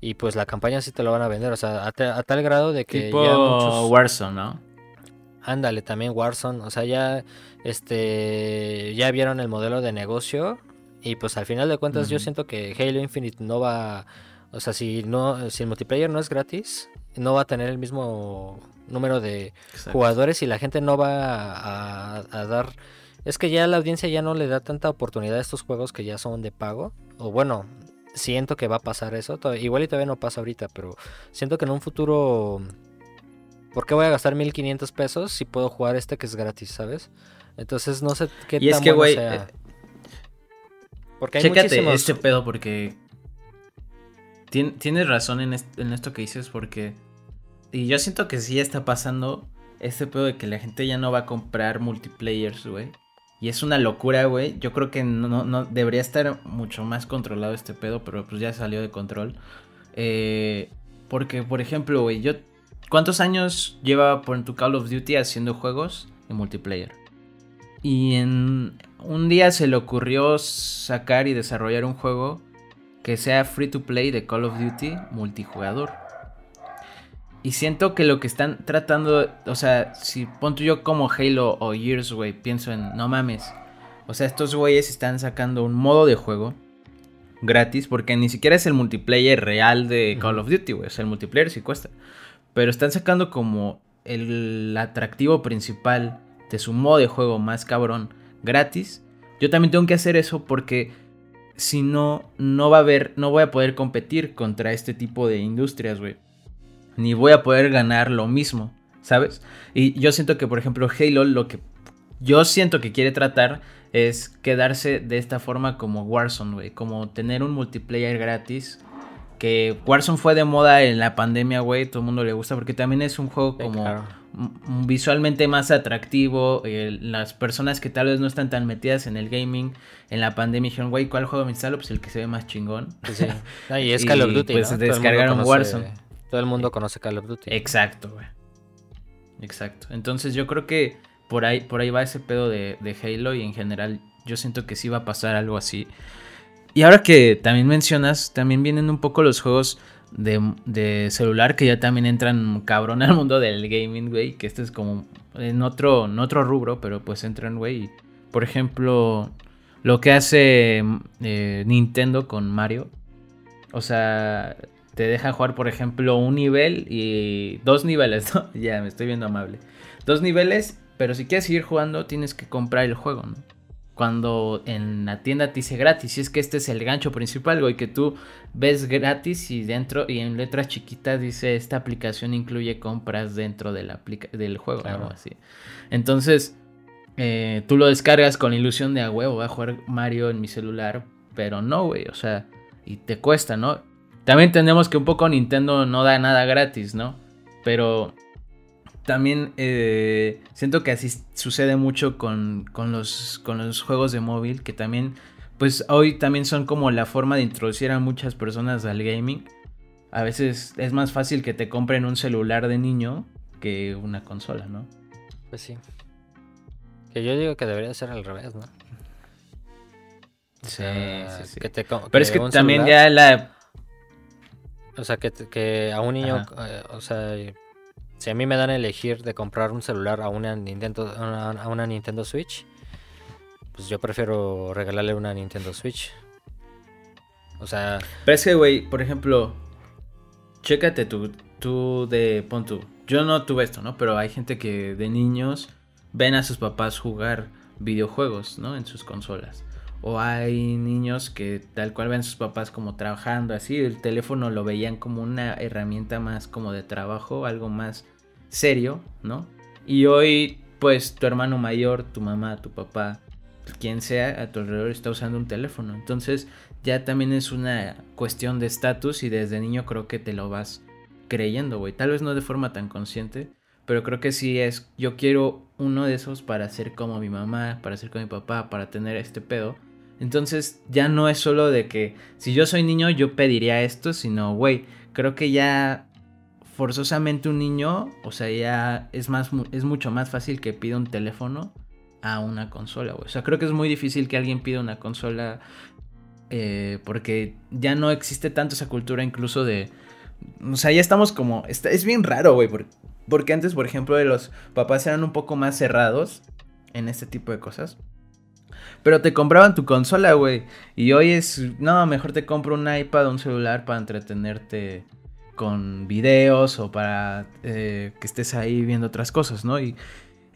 B: y pues la campaña sí te lo van a vender, o sea, a, tal grado de que
A: tipo ya muchos... Warzone, ¿no?
B: Ándale, también Warzone, o sea, ya este ya vieron el modelo de negocio y pues al final de cuentas yo siento que Halo Infinite no va, o sea, si no si el multiplayer no es gratis, no va a tener el mismo número de jugadores y la gente no va a, dar es que ya la audiencia ya no le da tanta oportunidad a estos juegos que ya son de pago o bueno, siento que va a pasar eso, igual y todavía no pasa ahorita, pero siento que en un futuro ¿por qué voy a gastar 1500 pesos si puedo jugar este que es gratis, ¿sabes? Entonces no sé qué
A: y es que, güey, eh, porque hay chécate este pedo porque tienes razón en, esto que dices porque y yo siento que sí está pasando este pedo de que la gente ya no va a comprar multiplayers, güey. Y es una locura, güey. Yo creo que no, no, debería estar mucho más controlado este pedo, pero pues ya salió de control. Eh, porque, por ejemplo, güey, yo ¿Cuántos años lleva por tu Call of Duty haciendo juegos en multiplayer? Y en un día se le ocurrió sacar y desarrollar un juego que sea free to play de Call of Duty multijugador. Y siento que lo que están tratando, o sea, si pongo yo como Halo o Gears, güey, pienso en, no mames. O sea, estos güeyes están sacando un modo de juego gratis porque ni siquiera es el multiplayer real de Call of Duty, güey. O sea, el multiplayer sí cuesta. Pero están sacando como el atractivo principal de su modo de juego más cabrón gratis. Yo también tengo que hacer eso porque si no, no va a haber, no voy a poder competir contra este tipo de industrias, güey. Ni voy a poder ganar lo mismo, ¿sabes? Y yo siento que, por ejemplo, Halo lo que yo siento que quiere tratar es quedarse de esta forma como Warzone, güey. Como tener un multiplayer gratis que Warzone fue de moda en la pandemia, güey, todo el mundo le gusta porque también es un juego como visualmente más atractivo. las personas que tal vez no están tan metidas en el gaming en la pandemia dijeron, güey, ¿cuál juego me instalo? Pues el que se ve más chingón.
B: Sí. y es Call of Duty.
A: Pues descargaron Warzone.
B: Todo el mundo conoce Call of Duty.
A: Exacto, güey. Exacto. Entonces yo creo que por ahí, por ahí va ese pedo de, de Halo y en general yo siento que sí va a pasar algo así. Y ahora que también mencionas, también vienen un poco los juegos de, celular que ya también entran cabrón al mundo del gaming, güey. Que este es como en otro, en otro rubro, pero pues entran, güey. Por ejemplo, lo que hace eh, Nintendo con Mario. O sea, te deja jugar, por ejemplo, un nivel y dos niveles, ¿no? ya, me estoy viendo amable. Dos niveles, pero si quieres seguir jugando, tienes que comprar el juego, ¿no? Cuando en la tienda te dice gratis. Y es que este es el gancho principal, güey, que tú ves gratis y dentro y en letras chiquitas dice esta aplicación incluye compras dentro de la del juego, algo así. Entonces, eh, tú lo descargas con la ilusión de a huevo, voy a jugar Mario en mi celular, pero no, güey, o sea, y te cuesta, ¿no? También tenemos que un poco Nintendo no da nada gratis, ¿no? Pero también eh, siento que así sucede mucho con, con, los, con los juegos de móvil, que también, pues hoy también son como la forma de introducir a muchas personas al gaming. A veces es más fácil que te compren un celular de niño que una consola, ¿no?
B: Pues sí. Que yo digo que debería ser al revés, ¿no?
A: sí, sí, sí. Pero es que también ya la...
B: O sea, que, que a un niño, eh, o sea, si a mí me dan a elegir de comprar un celular a una Nintendo, a una Nintendo Switch, pues yo prefiero regalarle una Nintendo Switch. O sea.
A: Pero es que, güey, por ejemplo, chécate tú, tú de. Pon tú. Yo no tuve esto, ¿no? Pero hay gente que de niños ven a sus papás jugar videojuegos, ¿no? En sus consolas. O hay niños que tal cual ven sus papás como trabajando así, el teléfono lo veían como una herramienta más como de trabajo, algo más serio, ¿no? Y hoy, pues, tu hermano mayor, tu mamá, tu papá, quien sea a tu alrededor está usando un teléfono. Entonces, ya también es una cuestión de estatus y desde niño creo que te lo vas creyendo, güey. Tal vez no de forma tan consciente, pero creo que sí es, yo quiero uno de esos para ser como mi mamá, para ser como mi papá, para tener este pedo. Entonces ya no es solo de que si yo soy niño yo pediría esto, sino, güey, creo que ya forzosamente un niño, o sea, ya es, más, es mucho más fácil que pida un teléfono a una consola, O sea, creo que es muy difícil que alguien pida una consola eh, porque ya no existe tanto esa cultura incluso de... O sea, ya estamos como... es bien raro, güey, porque, porque antes, por ejemplo, los papás eran un poco más cerrados en este tipo de cosas. Pero te compraban tu consola, güey. Y hoy es, no, mejor te compro un iPad o un celular para entretenerte con videos o para eh, que estés ahí viendo otras cosas, ¿no? Y,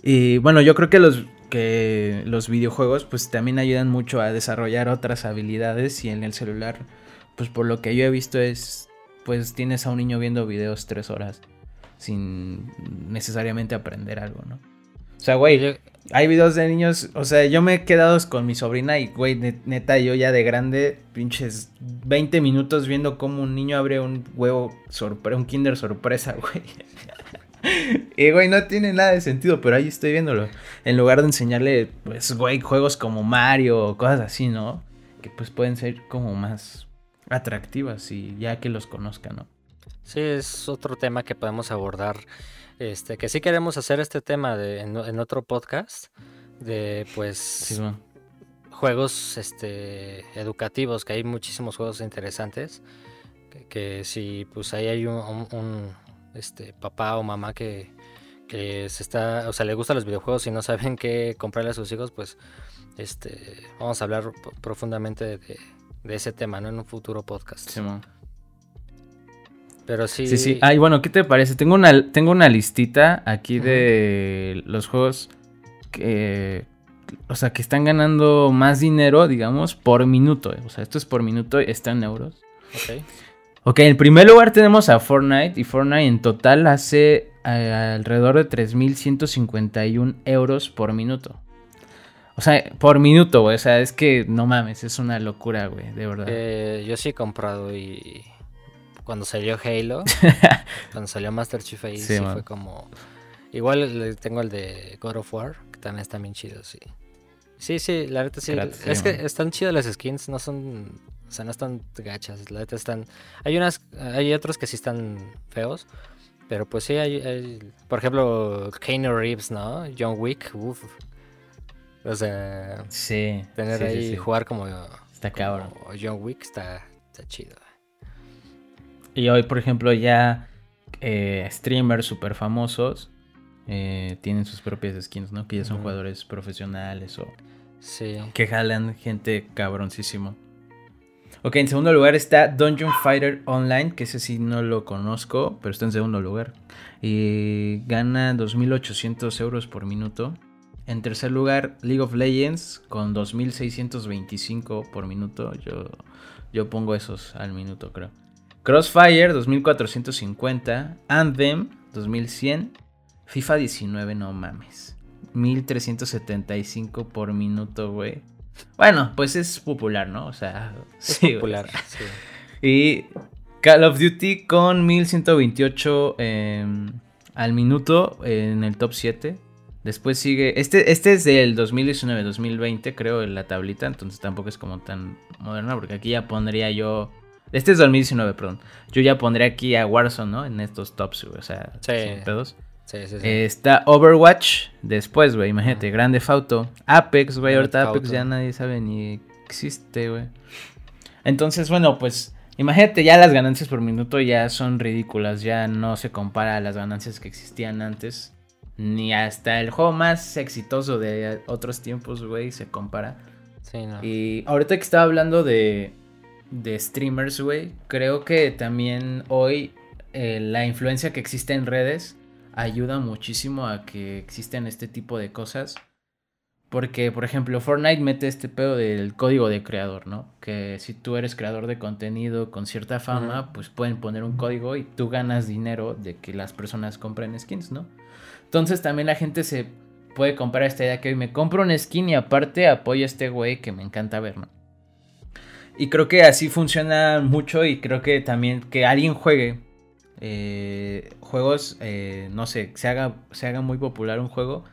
A: y, bueno, yo creo que los, que los videojuegos pues también ayudan mucho a desarrollar otras habilidades y en el celular, pues por lo que yo he visto es, pues tienes a un niño viendo videos tres horas sin necesariamente aprender algo, ¿no? O sea, güey, hay videos de niños, o sea, yo me he quedado con mi sobrina y, güey, neta, yo ya de grande, pinches 20 minutos viendo cómo un niño abre un huevo, sorpresa, un kinder sorpresa, güey. y, güey, no tiene nada de sentido, pero ahí estoy viéndolo. En lugar de enseñarle, pues, güey, juegos como Mario o cosas así, ¿no? Que pues pueden ser como más atractivas y ya que los conozcan, ¿no?
B: Sí, es otro tema que podemos abordar este, que sí queremos hacer este tema de, en, otro podcast de pues juegos este, educativos, que hay muchísimos juegos interesantes. Que, si pues ahí hay un, este, papá o mamá que, que, se está, o sea, le gustan los videojuegos y no saben qué comprarle a sus hijos, pues este, vamos a hablar profundamente de, ese tema, ¿no? En un futuro podcast. Pero sí.
A: Sí, sí. Ay, bueno, ¿qué te parece? Tengo una, tengo una listita aquí de los juegos que. O sea, que están ganando más dinero, digamos, por minuto. Eh. O sea, esto es por minuto, está en euros. Ok. Ok, en primer lugar tenemos a Fortnite. Y Fortnite en total hace eh, alrededor de 3.151 euros por minuto. O sea, por minuto, güey. O sea, es que no mames, es una locura, güey, de verdad.
B: Eh, yo sí he comprado y cuando salió Halo, cuando salió Master Chief ahí sí, fue como... Igual tengo el de God of War, que también está bien chido, sí. Sí, sí, la verdad sí. es que están chidas las skins, no son... O sea, no están gachas, la verdad están... Hay unas, hay otros que sí están feos, pero pues sí hay... por ejemplo, Keanu Reeves, ¿no? John Wick, uff. O sea...
A: Sí.
B: Tener ahí, jugar como...
A: Está cabrón.
B: John Wick está, está chido.
A: Y hoy, por ejemplo, ya eh, streamers súper famosos eh, tienen sus propias skins, ¿no? Que ya son jugadores profesionales o
B: sí.
A: que jalan gente cabroncísimo. Ok, en segundo lugar está Dungeon Fighter Online, que ese sí no lo conozco, pero está en segundo lugar. Y gana 2.800 euros por minuto. En tercer lugar, League of Legends con 2.625 por minuto. Yo, yo pongo esos al minuto, creo. Crossfire 2450, Anthem 2100, FIFA 19, no mames. 1375 por minuto, güey. Bueno, pues es popular, ¿no? O sea,
B: es popular.
A: Y Call of Duty con 1128 em, al minuto en el top 7. Después sigue. Este, este es del 2019-2020, creo, en la tablita. Entonces tampoco es como tan moderna. Porque aquí ya pondría yo. Este es 2019, perdón. Yo ya pondría aquí a Warzone, ¿no? En estos tops, O sea,
B: sí.
A: pedos.
B: Sí, sí, sí.
A: está Overwatch. Después, güey. Imagínate, Grande Fauto. Apex, güey. Ahorita Apex ya nadie sabe ni existe, güey. Entonces, bueno, pues. Imagínate, ya las ganancias por minuto ya son ridículas. Ya no se compara a las ganancias que existían antes. Ni hasta el juego más exitoso de otros tiempos, güey, se compara.
B: Sí, no.
A: Y ahorita que estaba hablando de, de streamers, güey, creo que también hoy eh, la influencia que existe en redes ayuda muchísimo a que existen este tipo de cosas. Porque, por ejemplo, Fortnite mete este pedo del código de creador, ¿no? Que si tú eres creador de contenido con cierta fama, pues pueden poner un código y tú ganas dinero de que las personas compren skins, ¿no? Entonces también la gente se puede comprar esta idea que hoy me compro un skin y aparte apoyo a este güey que me encanta ver, ¿no? Y creo que así funciona mucho y creo que también que alguien juegue eh, juegos, eh, no sé, se haga, se haga muy popular un juego,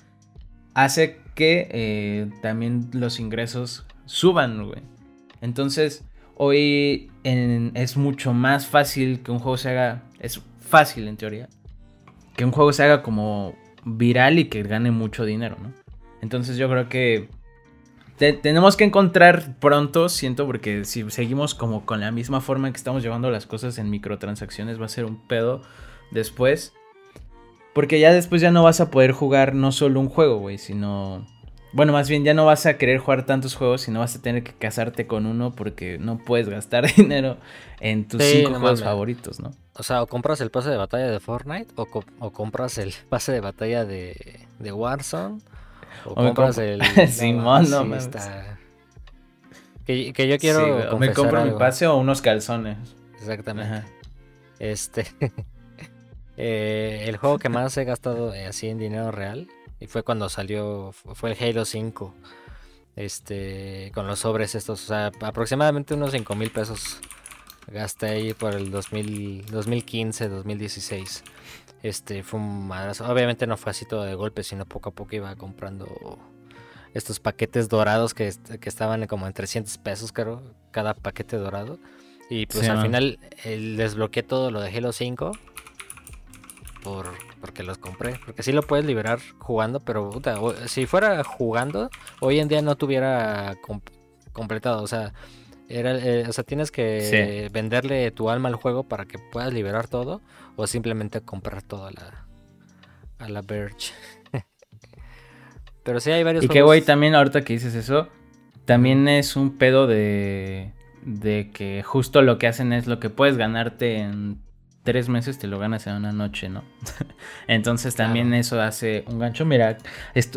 A: hace que eh, también los ingresos suban, güey. Entonces, hoy es mucho más fácil que un juego se haga, es fácil en teoría, que un juego se haga como viral y que gane mucho dinero, ¿no? Entonces yo creo que tenemos que encontrar pronto, siento, porque si seguimos como con la misma forma que estamos llevando las cosas en microtransacciones, va a ser un pedo después. Porque ya después ya no vas a poder jugar no solo un juego, güey, sino... Bueno, más bien ya no vas a querer jugar tantos juegos, sino vas a tener que casarte con uno porque no puedes gastar dinero en tus cinco juegos favoritos, ¿no?
B: O sea, o compras el pase de batalla de Fortnite o, o compras el pase de batalla de, de Warzone o, compras el.
A: Simón, no,
B: que, que, yo quiero.
A: me compro mi pase o unos calzones.
B: Exactamente. Este. eh, el juego que más he gastado eh, así en dinero real. Y fue cuando salió. Fue el Halo 5. Este. Con los sobres estos. O sea, aproximadamente unos 5 mil pesos. Gasté ahí por el 2000, 2015, 2016. Este fue un madrazo. Obviamente no fue así todo de golpe, sino poco a poco iba comprando estos paquetes dorados que, estaban como en 300 pesos, creo, cada paquete dorado. Y pues al final desbloqueé todo lo de Halo 5 por, porque los compré. Porque sí lo puedes liberar jugando, pero si fuera jugando, hoy en día no tuviera completado. O sea, era, eh, o sea, tienes que venderle tu alma al juego para que puedas liberar todo o simplemente comprar todo a la, a la Verge. Pero sí hay varios.
A: Y que, güey, también ahorita que dices eso, también es un pedo de, de que justo lo que hacen es lo que puedes ganarte en tres meses te lo ganas en una noche, ¿no? Entonces también eso hace un gancho. Mira,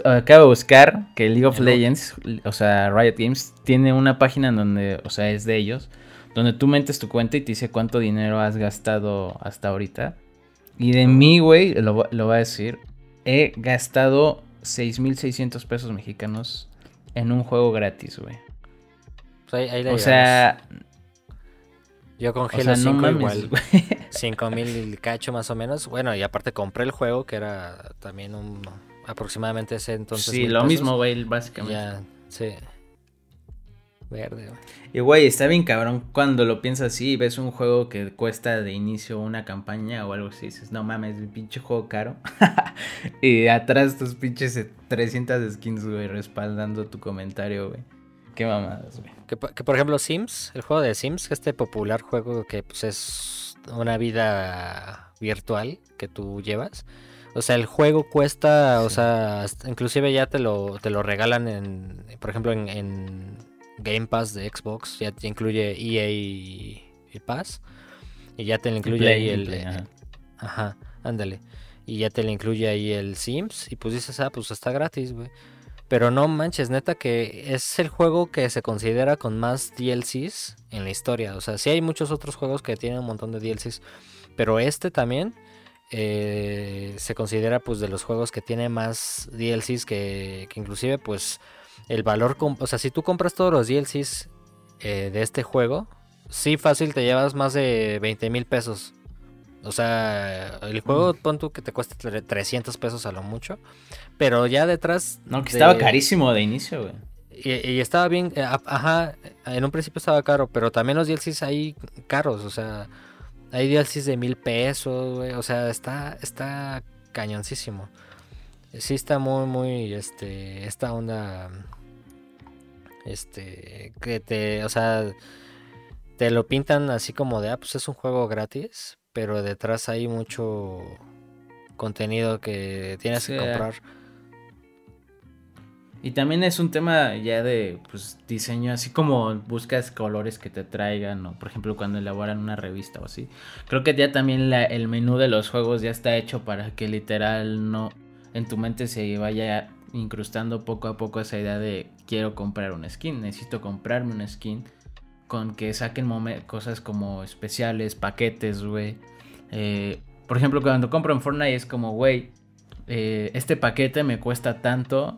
A: acabo de buscar que League of Legends, o sea, Riot Games, tiene una página en donde, o sea, es de ellos, donde tú metes tu cuenta y te dice cuánto dinero has gastado hasta ahorita. Y de mí, güey, lo, lo voy a decir, he gastado 6.600 pesos mexicanos en un juego gratis, güey.
B: Pues
A: o sea,
B: yo con Halo 5 igual. 5 mil cacho más o menos. Bueno, y aparte compré el juego que era también un aproximadamente ese entonces.
A: Sí, lo mismo, güey, básicamente.
B: Ya, sí. Verde,
A: güey. Y güey, está bien cabrón cuando lo piensas así y ves un juego que cuesta de inicio una campaña o algo así. Dices, no mames, un pinche juego caro. y atrás tus pinches 300 skins, güey, respaldando tu comentario, güey. Qué mamadas, güey.
B: Que, por ejemplo Sims, el juego de Sims, que este popular juego que pues, es una vida virtual que tú llevas. O sea, el juego cuesta, o sea, inclusive ya te lo, te lo regalan en, por ejemplo, en, Game Pass de Xbox, ya te incluye EA y, Pass. Y ya te lo incluye ahí el... ajá. ajá, ándale. Y ya te lo incluye ahí el Sims. Y pues dices, ah, pues está gratis, güey. Pero no manches, neta que es el juego que se considera con más DLCs en la historia. O sea, sí hay muchos otros juegos que tienen un montón de DLCs. Pero este también eh, se considera pues de los juegos que tiene más DLCs que, inclusive pues el valor... O sea, si tú compras todos los DLCs eh, de este juego, sí fácil te llevas más de 20 mil pesos O sea, el juego, pon tú que te cuesta 300 pesos a lo mucho. Pero ya detrás.
A: No, que estaba carísimo de inicio, güey.
B: Y, estaba bien, eh, ajá, en un principio estaba caro, pero también los DLCs ahí caros, o sea, hay DLCs de mil pesos, güey, o sea, está, está cañoncísimo. Sí está muy, muy, este, esta onda, este, que te, o sea, te lo pintan así como de, ah, pues es un juego gratis, pero detrás hay mucho contenido que tienes que comprar.
A: Y también es un tema ya de pues, diseño, así como buscas colores que te traigan, o por ejemplo cuando elaboran una revista o así. Creo que ya también el menú de los juegos ya está hecho para que literal no en tu mente se vaya incrustando poco a poco esa idea de quiero comprar una skin, necesito comprarme una skin con que saquen cosas como especiales, paquetes, güey. Eh, por ejemplo, cuando compro en Fortnite es como, güey, eh, este paquete me cuesta tanto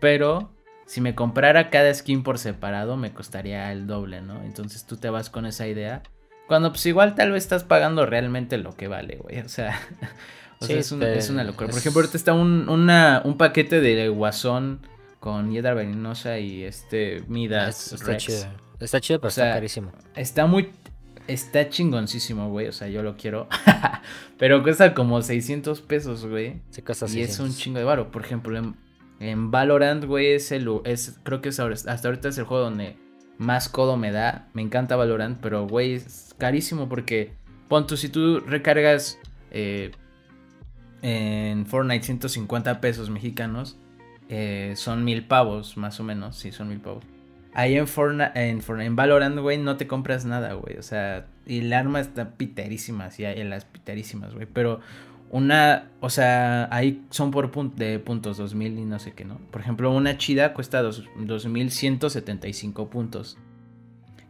A: pero si me comprara cada skin por separado me costaría el doble, ¿no? Entonces tú te vas con esa idea. Cuando pues igual tal vez estás pagando realmente lo que vale, güey. O sea, es, una locura. Por ejemplo, ahorita está un, un paquete de Guasón con Hiedra Venenosa y este Midas.
B: Está chido. Está chido, pero está carísimo.
A: Está muy... Está chingoncísimo, güey. O sea, yo lo quiero. pero cuesta como 600 pesos, güey.
B: Se cuesta
A: Y es un chingo de varo. Por ejemplo, en en Valorant, güey, es el, es, creo que hasta ahorita es el juego donde más codo me da. Me encanta Valorant, pero, güey, es carísimo porque, pon tú, si tú recargas eh, en Fortnite 150 pesos mexicanos, eh, son mil pavos, más o menos, sí, son mil pavos. Ahí en, Fortnite, en, en Valorant, güey, no te compras nada, güey. O sea, y el arma está piterísima, sí, hay las piterísimas, güey. Pero una, o sea, ahí son por de puntos, 2000 y no sé qué, ¿no? Por ejemplo, una chida cuesta dos, 2175 puntos.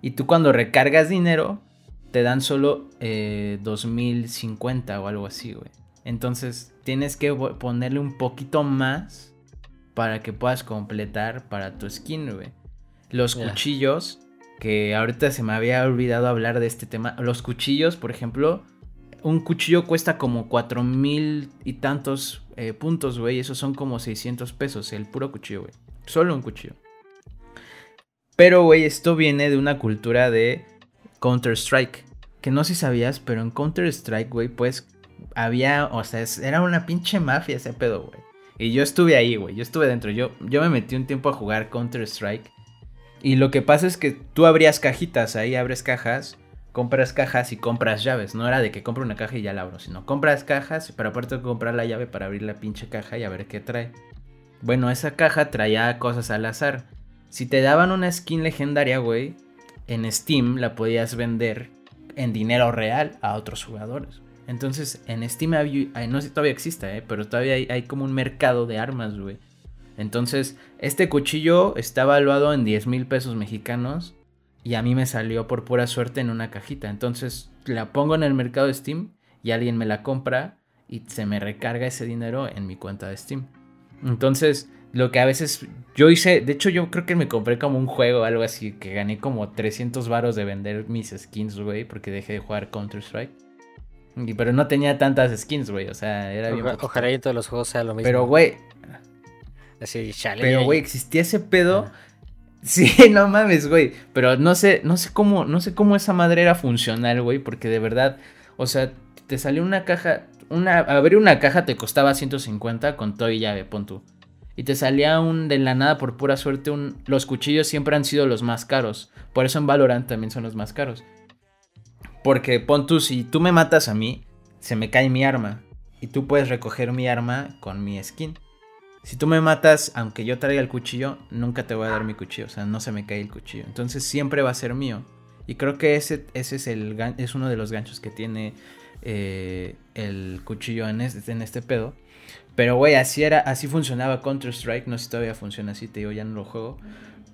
A: Y tú cuando recargas dinero, te dan solo eh, 2050 o algo así, güey. Entonces, tienes que ponerle un poquito más para que puedas completar para tu skin, güey. Los cuchillos, que ahorita se me había olvidado hablar de este tema. Los cuchillos, por ejemplo, un cuchillo cuesta como cuatro mil y tantos eh, puntos, güey. Esos son como 600 pesos, el puro cuchillo, güey. Solo un cuchillo. Pero, güey, esto viene de una cultura de Counter-Strike. Que no sé si sabías, pero en Counter-Strike, güey, pues había, o sea, era una pinche mafia ese pedo, güey. Y yo estuve ahí, güey. Yo estuve dentro. Yo, yo me metí un tiempo a jugar Counter-Strike. Y lo que pasa es que tú abrías cajitas, ahí abres cajas compras cajas y compras llaves. No era de que compro una caja y ya la abro, sino compras cajas, pero aparte de comprar la llave para abrir la pinche caja y a ver qué trae. Bueno, esa caja traía cosas al azar. Si te daban una skin legendaria, güey, en Steam la podías vender en dinero real a otros jugadores. Entonces, en Steam no sé si todavía existe, ¿eh? pero todavía hay, como un mercado de armas, güey. Entonces, este cuchillo está evaluado en 10 mil pesos mexicanos y a mí me salió por pura suerte en una cajita. Entonces la pongo en el mercado de Steam y alguien me la compra y se me recarga ese dinero en mi cuenta de Steam. Entonces, lo que a veces yo hice, de hecho yo creo que me compré como un juego o algo así, que gané como 300 varos de vender mis skins, güey, porque dejé de jugar Counter-Strike. Pero no tenía tantas skins, güey, o sea, era bien...
B: Ojalá y todos los juegos sea lo mismo.
A: Pero, güey...
B: Así, chale.
A: Pero, güey, existía ese pedo... Sí, no mames, güey. Pero no sé, no sé cómo, no sé cómo esa madre era funcional, güey. Porque de verdad, o sea, te salió una caja. Una, abrir una caja te costaba 150 con todo y llave, pon tú. Y te salía un de la nada por pura suerte un. Los cuchillos siempre han sido los más caros. Por eso en Valorant también son los más caros. Porque pon tú, si tú me matas a mí, se me cae mi arma. Y tú puedes recoger mi arma con mi skin. Si tú me matas, aunque yo traiga el cuchillo, nunca te voy a dar mi cuchillo. O sea, no se me cae el cuchillo. Entonces siempre va a ser mío. Y creo que ese, ese es, el, es uno de los ganchos que tiene eh, el cuchillo en este, en este pedo. Pero, güey, así era, así funcionaba Counter-Strike. No sé si todavía funciona así, te digo, ya no lo juego.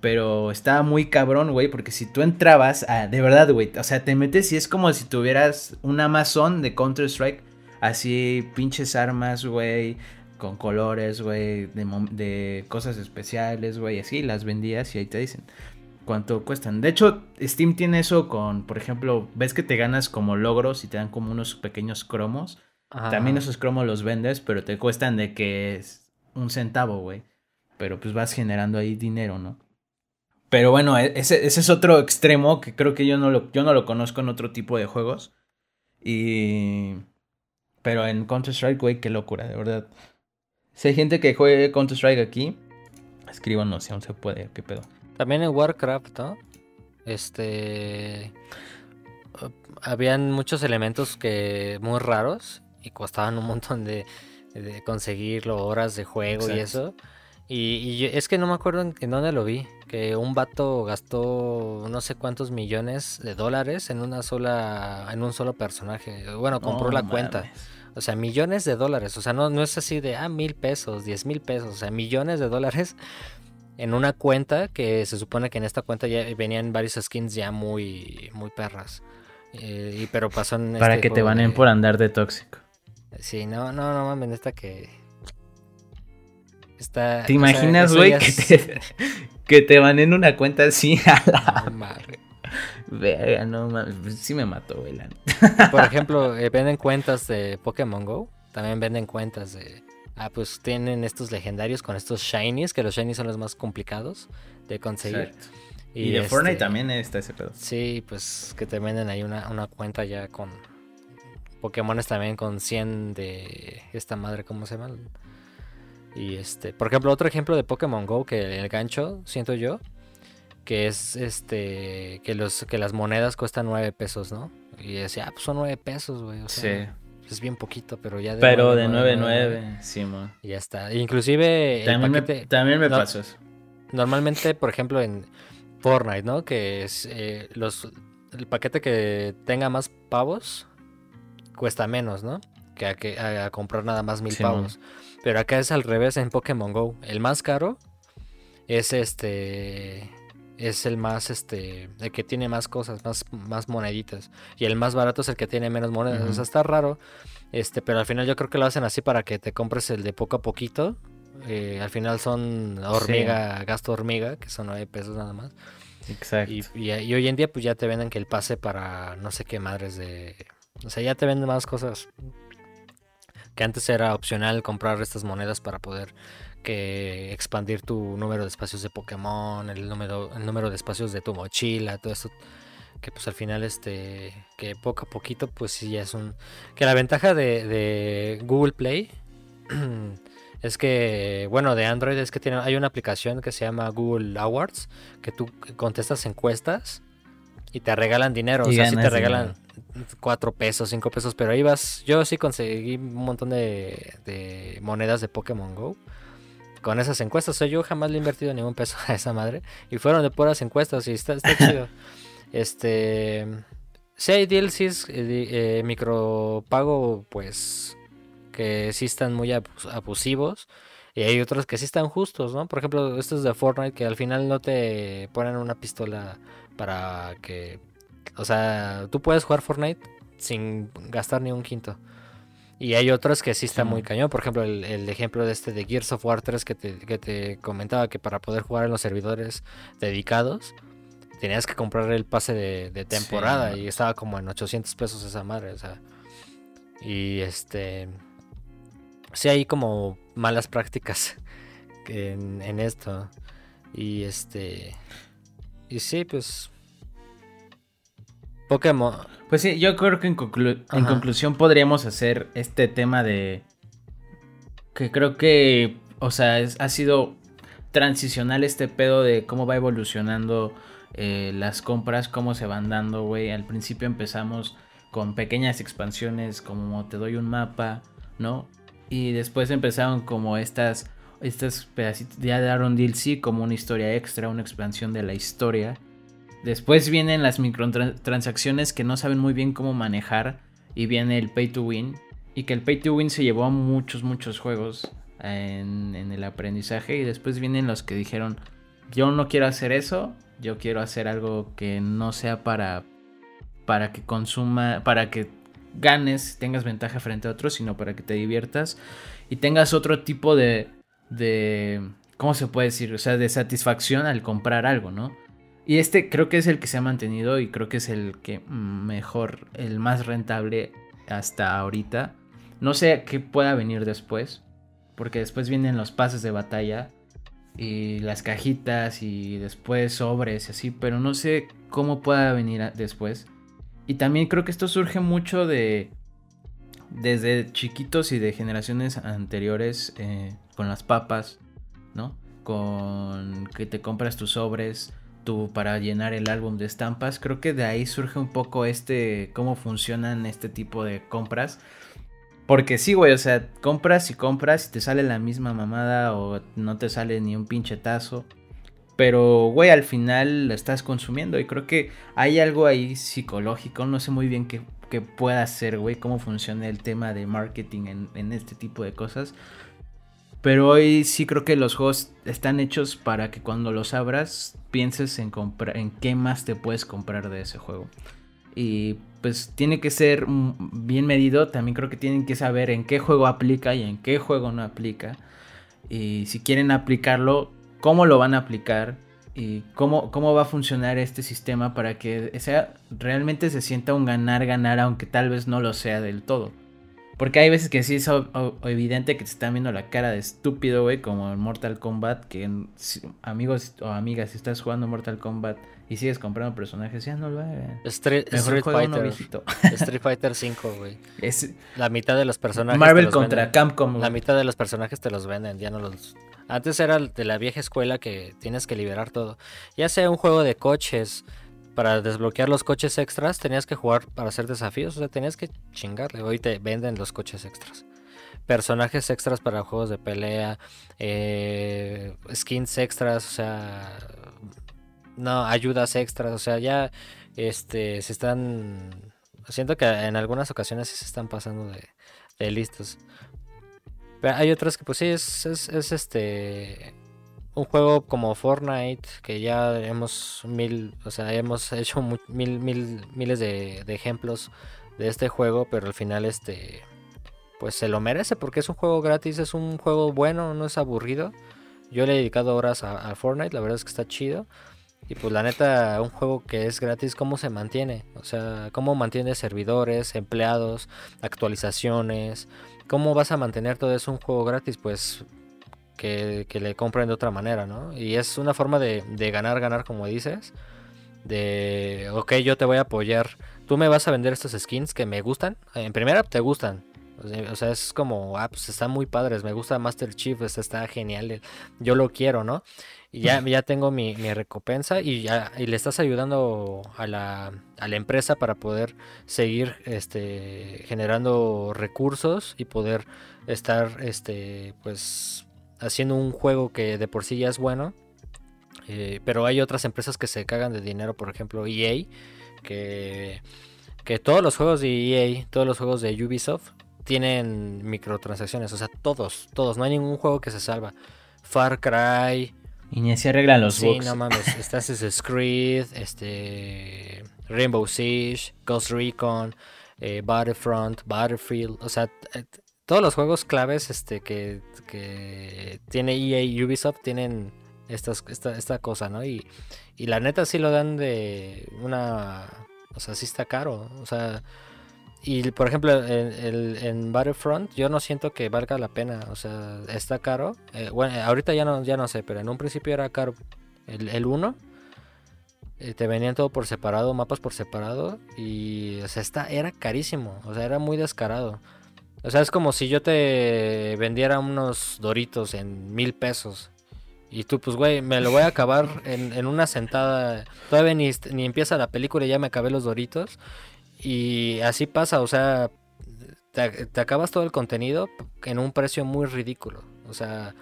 A: Pero estaba muy cabrón, güey, porque si tú entrabas, a, de verdad, güey, o sea, te metes y es como si tuvieras un Amazon de Counter-Strike. Así, pinches armas, güey con colores, güey, de, de, cosas especiales, güey, así las vendías y ahí te dicen. cuánto cuestan. De hecho, Steam tiene eso con, por ejemplo, ves que te ganas como logros y te dan como unos pequeños cromos. También esos cromos los vendes, pero te cuestan de que es un centavo, güey. Pero pues vas generando ahí dinero, ¿no? Pero bueno, e-, ese, ese, es otro extremo que creo que yo no, lo, yo no lo conozco en otro tipo de juegos. Y... Pero en Counter-Strike, güey, qué locura, de verdad. Si hay gente que juegue Counter-Strike aquí, escríbanos si aún se puede, qué pedo.
B: También en Warcraft, ¿no? Este... Habían muchos elementos que muy raros y costaban un montón de, de conseguirlo, horas de juego y eso. Y, es que no me acuerdo en, dónde lo vi, que un vato gastó no sé cuántos millones de dólares en una sola, en un solo personaje. Bueno, compró la cuenta. O sea, millones de dólares. O sea, no, no es así de, ah, mil pesos, diez mil pesos. O sea, millones de dólares en una cuenta que se supone que en esta cuenta ya venían varios skins ya muy, muy perras. Eh, y, pero pasó en
A: Para este que te banen por andar de tóxico.
B: Sí, no, no, no mames, esta que
A: ¿Te imaginas, güey, que, te, que te van en una cuenta así a la... No, Verga, no mames. Sí me mató, güey.
B: Por ejemplo, eh, venden cuentas de Pokémon Go. También venden cuentas de. Ah, pues tienen estos legendarios con estos shinies, que los shinies son los más complicados de conseguir.
A: Y, de Fortnite este, también está ese pedo.
B: Sí, pues que te venden ahí una, una cuenta ya con Pokémones también con 100 de esta madre, ¿cómo se llama? Y este, por ejemplo, otro ejemplo de Pokémon Go que el gancho, siento yo, que es este que los que las monedas cuestan 9 pesos, ¿no? Y decía, ah, pues son 9 pesos, güey, o sea, sí. es bien poquito, pero ya
A: de Pero de 9 9, sí, man.
B: Y ya está. Inclusive
A: también me, también me pasó eso.
B: Normalmente, por ejemplo, en Fortnite, ¿no? Que es eh, los el paquete que tenga más pavos cuesta menos, ¿no? Que a, que, a, comprar nada más mil pavos. Pero acá es al revés en Pokémon Go. El más caro es este. Es el más, este. El que tiene más cosas, más, más moneditas. Y el más barato es el que tiene menos monedas. O sea, está raro. Este, pero al final yo creo que lo hacen así para que te compres el de poco a poquito. Eh, al final son hormiga, gasto hormiga, que son 9 pesos nada más.
A: Exacto.
B: Y, y, hoy en día, pues ya te venden que el pase para no sé qué madres de. O sea, ya te venden más cosas que antes era opcional comprar estas monedas para poder que expandir tu número de espacios de Pokémon, el número, el número de espacios de tu mochila, todo eso que pues al final este que poco a poquito pues sí ya es un que la ventaja de, de Google Play es que bueno de Android es que tiene hay una aplicación que se llama Google Awards que tú contestas encuestas y te regalan dinero o sea si te regalan 4 pesos, 5 pesos, pero ahí vas. Yo sí conseguí un montón de, monedas de Pokémon Go con esas encuestas. O sea, yo jamás le he invertido ningún peso a esa madre. Y fueron de puras encuestas y está, está chido. este. Si hay DLCs eh, eh, micropago, pues. que sí están muy abusivos. Y hay otros que sí están justos, ¿no? Por ejemplo, estos de Fortnite que al final no te ponen una pistola para que o sea, tú puedes jugar Fortnite sin gastar ni un quinto. Y hay otros que sí están muy cañón. Por ejemplo, el, ejemplo de este de Gears of War 3 que te, que te comentaba que para poder jugar en los servidores dedicados tenías que comprar el pase de, temporada y estaba como en 800 pesos esa madre. O sea, y este. Sí, hay como malas prácticas en, en esto. Y este. Y sí, pues Pokémon.
A: Pues sí, yo creo que en, conclusión podríamos hacer este tema de... Que creo que, o sea, ha sido transicional este pedo de cómo va evolucionando eh, las compras, cómo se van dando, güey. Al principio empezamos con pequeñas expansiones como te doy un mapa, ¿no? Y después empezaron como estas, estas pedacitos, ya daron DLC como una historia extra, una expansión de la historia. Después vienen las microtransacciones que no saben muy bien cómo manejar. Y viene el pay to win. Y que el pay to win se llevó a muchos, muchos juegos en, el aprendizaje. Y después vienen los que dijeron, yo no quiero hacer eso. Yo quiero hacer algo que no sea para, para que consuma, para que ganes, tengas ventaja frente a otros, sino para que te diviertas y tengas otro tipo de, de, ¿cómo se puede decir? O sea, de satisfacción al comprar algo, ¿no? Y este creo que es el que se ha mantenido y creo que es el que mejor, el más rentable hasta ahorita. No sé qué pueda venir después, porque después vienen los pases de batalla y las cajitas y después sobres y así, pero no sé cómo pueda venir después. Y también creo que esto surge mucho de desde chiquitos y de generaciones anteriores eh, con las papas, ¿no? Con que te compras tus sobres, tú para llenar el álbum de estampas. Creo que de ahí surge un poco este, cómo funcionan este tipo de compras. Porque sí, güey, o sea, compras y compras y te sale la misma mamada o no te sale ni un pinchetazo. Pero, güey, al final lo estás consumiendo y creo que hay algo ahí psicológico, no sé muy bien qué, pueda hacer, güey, cómo funciona el tema de marketing en, en este tipo de cosas. Pero hoy sí creo que los juegos están hechos para que cuando los abras pienses en, en qué más te puedes comprar de ese juego. Y pues tiene que ser bien medido. También creo que tienen que saber en qué juego aplica y en qué juego no aplica. Y si quieren aplicarlo, cómo lo van a aplicar y cómo, cómo va a funcionar este sistema para que sea, realmente se sienta un ganar-ganar, aunque tal vez no lo sea del todo. Porque hay veces que sí es evidente que te están viendo la cara de estúpido, güey, como en Mortal Kombat, que amigos o amigas, si estás jugando Mortal Kombat y sigues comprando personajes, ya no lo hagan.
B: Street, Fighter. Street Fighter 5, güey. la mitad de los personajes.
A: Marvel contra Capcom.
B: La mitad de los personajes te los venden, ya no los. Antes era de la vieja escuela que tienes que liberar todo. Ya sea un juego de coches para desbloquear los coches extras tenías que jugar para hacer desafíos, o sea, tenías que chingarle. Hoy te venden los coches extras. Personajes extras para juegos de pelea, eh, skins extras, o sea, no, ayudas extras, o sea, ya este se están siento que en algunas ocasiones sí se están pasando de, listos. Pero hay otras que pues sí es, es este un juego como Fortnite, que ya hemos mil, o sea, hemos hecho mil, mil, miles de, ejemplos de este juego, pero al final este, pues se lo merece porque es un juego gratis, es un juego bueno, no es aburrido. Yo le he dedicado horas a, Fortnite, la verdad es que está chido. Y pues la neta, un juego que es gratis, ¿cómo se mantiene? O sea, ¿cómo mantiene servidores, empleados, actualizaciones? ¿Cómo vas a mantener todo eso un juego gratis? Pues que, le compren de otra manera, ¿no? Y es una forma de, ganar, ganar, como dices. De, ok, yo te voy a apoyar. Tú me vas a vender estos skins que me gustan. En primera, te gustan. O sea, es como, ah, pues están muy padres. Me gusta Master Chief, está genial. Yo lo quiero, ¿no? Y ya, ya tengo mi, recompensa y ya y le estás ayudando a la, a la empresa para poder seguir este, generando recursos y poder estar este, pues haciendo un juego que de por sí ya es bueno. Eh, pero hay otras empresas que se cagan de dinero, por ejemplo EA, que, que todos los juegos de EA, todos los juegos de Ubisoft tienen microtransacciones, o sea, todos, todos, no hay ningún juego que se salva. Far Cry.
A: Y ni se arreglan los
B: sí, no mames, está Assassin's Creed, este, Rainbow Siege, Ghost Recon, eh, Battlefront, Battlefield, o sea, todos los juegos claves este, que, tiene EA y Ubisoft tienen estas, esta, esta cosa, ¿no? Y, y la neta sí lo dan de una... O sea, sí está caro. O sea, y por ejemplo, en, en, Battlefront yo no siento que valga la pena. O sea, está caro. Eh, bueno, ahorita ya no, ya no sé, pero en un principio era caro. El 1 eh, te venían todo por separado, mapas por separado. Y, o sea, está, era carísimo. O sea, era muy descarado. O sea, es como si yo te vendiera unos doritos en mil pesos. Y tú, pues, güey, me lo voy a acabar en, una sentada. Todavía ni, ni, empieza la película y ya me acabé los doritos. Y así pasa, o sea, te, acabas todo el contenido en un precio muy ridículo. O sea,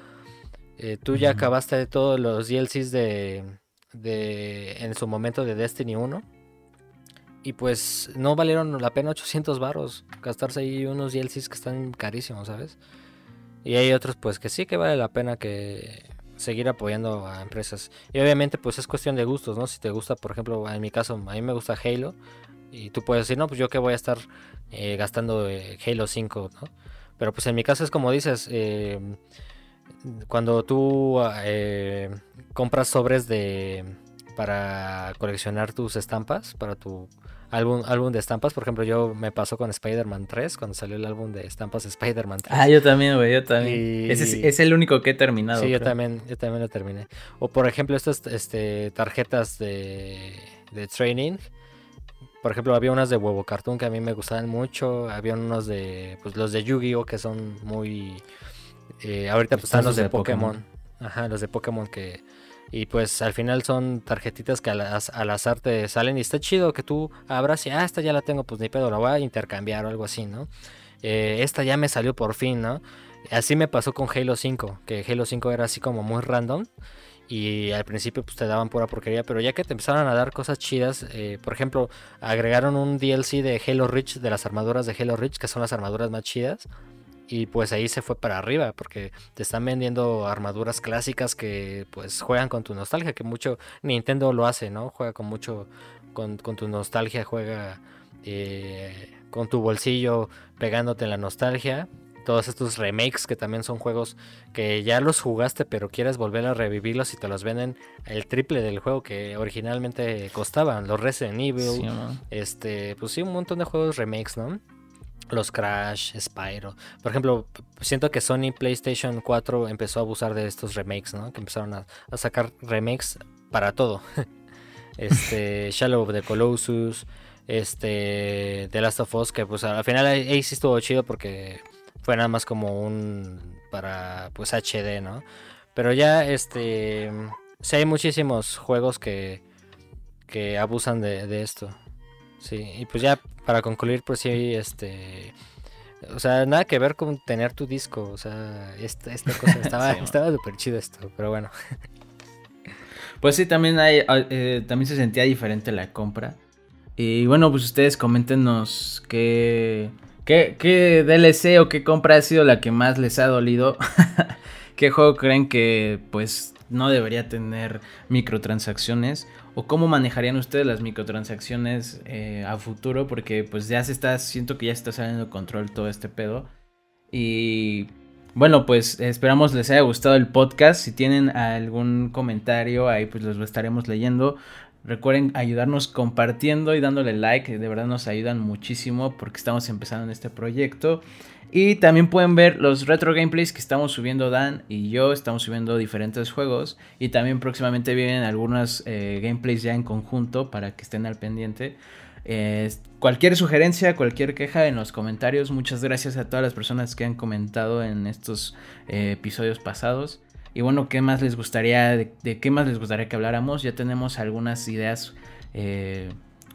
B: eh, tú ya acabaste todos los DLCs de, de, en su momento de Destiny 1. Y pues no valieron la pena 800 varos gastarse ahí unos DLCs que están carísimos, ¿sabes? Y hay otros pues que sí que vale la pena que seguir apoyando a empresas. Y obviamente pues es cuestión de gustos, ¿no? Si te gusta, por ejemplo, en mi caso, a mí me gusta Halo. Y tú puedes decir, no, pues yo que voy a estar eh, gastando eh, Halo 5, ¿no? Pero pues en mi caso es como dices, eh, cuando tú compras sobres de para coleccionar tus estampas, para tu álbum, álbum de estampas. Por ejemplo, yo me pasó con Spider-Man 3, cuando salió el álbum de estampas Spider-Man 3.
A: Ah, yo también, güey, yo también. Ese es, el único que he terminado.
B: Sí, yo también, yo también lo terminé. O por ejemplo, estas este, tarjetas de, de training. Por ejemplo, había unas de huevo cartoon que a mí me gustaban mucho. Había unos de, pues los de Yu-Gi-Oh! que son muy... Eh, ahorita pues están los de, Pokémon. Ajá, los de Pokémon que y pues al final son tarjetitas que al, azar te salen y está chido que tú abras y, ah, esta ya la tengo, pues ni pedo, la voy a intercambiar o algo así, ¿no? Eh, esta ya me salió por fin, ¿no? Así me pasó con Halo 5, que Halo 5 era así como muy random. Y al principio pues te daban pura porquería, pero ya que te empezaron a dar cosas chidas, eh, por ejemplo, agregaron un DLC de Halo Reach, de las armaduras de Halo Reach, que son las armaduras más chidas y pues ahí se fue para arriba porque te están vendiendo armaduras clásicas que pues juegan con tu nostalgia que mucho Nintendo lo hace no juega con mucho con, tu nostalgia juega eh, con tu bolsillo pegándote en la nostalgia. Todos estos remakes que también son juegos que ya los jugaste pero quieres volver a revivirlos y te los venden el triple del juego que originalmente costaban los Resident Evil este pues sí un montón de juegos remakes no los Crash, Spyro. Por ejemplo, siento que Sony PlayStation 4 empezó a abusar de estos remakes, ¿no? Que empezaron a, sacar remakes para todo. este, Shallow of the Colossus, este, The Last of Us, que pues al final ahí sí estuvo chido porque fue nada más como un para pues HD, ¿no? Pero ya este, sí hay muchísimos juegos que que abusan de, de esto. Sí, y pues ya para concluir, pues sí, este... O sea, nada que ver con tener tu disco. O sea, esta, esta cosa estaba estaba súper chido esto, pero bueno.
A: Pues sí, también hay, ah, eh, también se sentía diferente la compra. Y bueno, pues ustedes coméntenos qué, qué, qué DLC o qué compra ha sido la que más les ha dolido. ¿Qué juego creen que pues no debería tener microtransacciones? O cómo manejarían ustedes las microtransacciones eh, a futuro, porque pues ya se está, siento que ya se está saliendo control todo este pedo. Y bueno, pues esperamos les haya gustado el podcast. Si tienen algún comentario ahí, pues los estaremos leyendo. Recuerden ayudarnos compartiendo y dándole like, de verdad nos ayudan muchísimo porque estamos empezando en este proyecto. Y también pueden ver los retro gameplays que estamos subiendo Dan y yo. Estamos subiendo diferentes juegos. Y también próximamente vienen algunos eh, gameplays ya en conjunto para que estén al pendiente. cualquier sugerencia, cualquier queja en los comentarios. Muchas gracias a todas las personas que han comentado en estos eh, episodios pasados. Y bueno, ¿qué más les gustaría, de, qué más les gustaría que habláramos? Ya tenemos algunas ideas eh,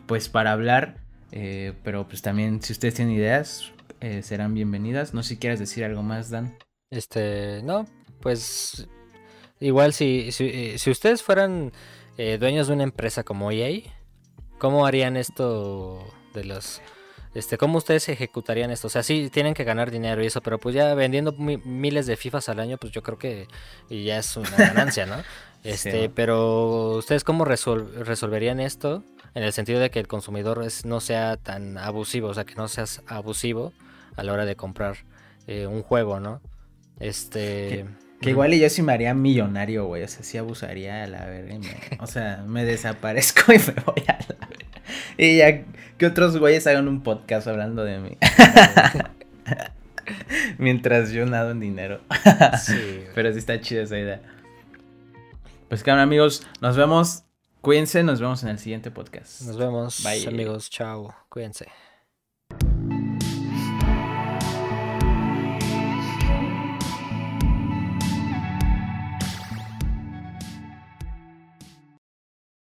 A: pues para hablar. pero pues también si ustedes tienen ideas, eh, serán bienvenidas. No sé si quieres decir algo más, Dan.
B: Este, no, pues igual si, si, eh, ustedes fueran eh, dueños de una empresa como EA, ¿cómo harían esto de los... Este, ¿Cómo ustedes ejecutarían esto? O sea, sí tienen que ganar dinero y eso, pero pues ya vendiendo miles de FIFAs al año, pues yo creo que ya es una ganancia, ¿no? Este, pero ustedes cómo resolverían esto en el sentido de que el consumidor no sea tan abusivo, o sea, que no seas abusivo a la hora de comprar eh, un juego, ¿no? Este...
A: Que, igual y yo sí me haría millonario, güey. O sea, sí abusaría a la verga. o sea, me desaparezco y me voy a la verga. Y ya que otros güeyes hagan un podcast hablando de mí. Mientras yo nado en dinero. sí, Pero sí está chida esa idea. Pues claro, amigos, nos vemos. Cuídense, nos vemos en el siguiente podcast.
B: Nos vemos, Bye. amigos. Chao. Cuídense.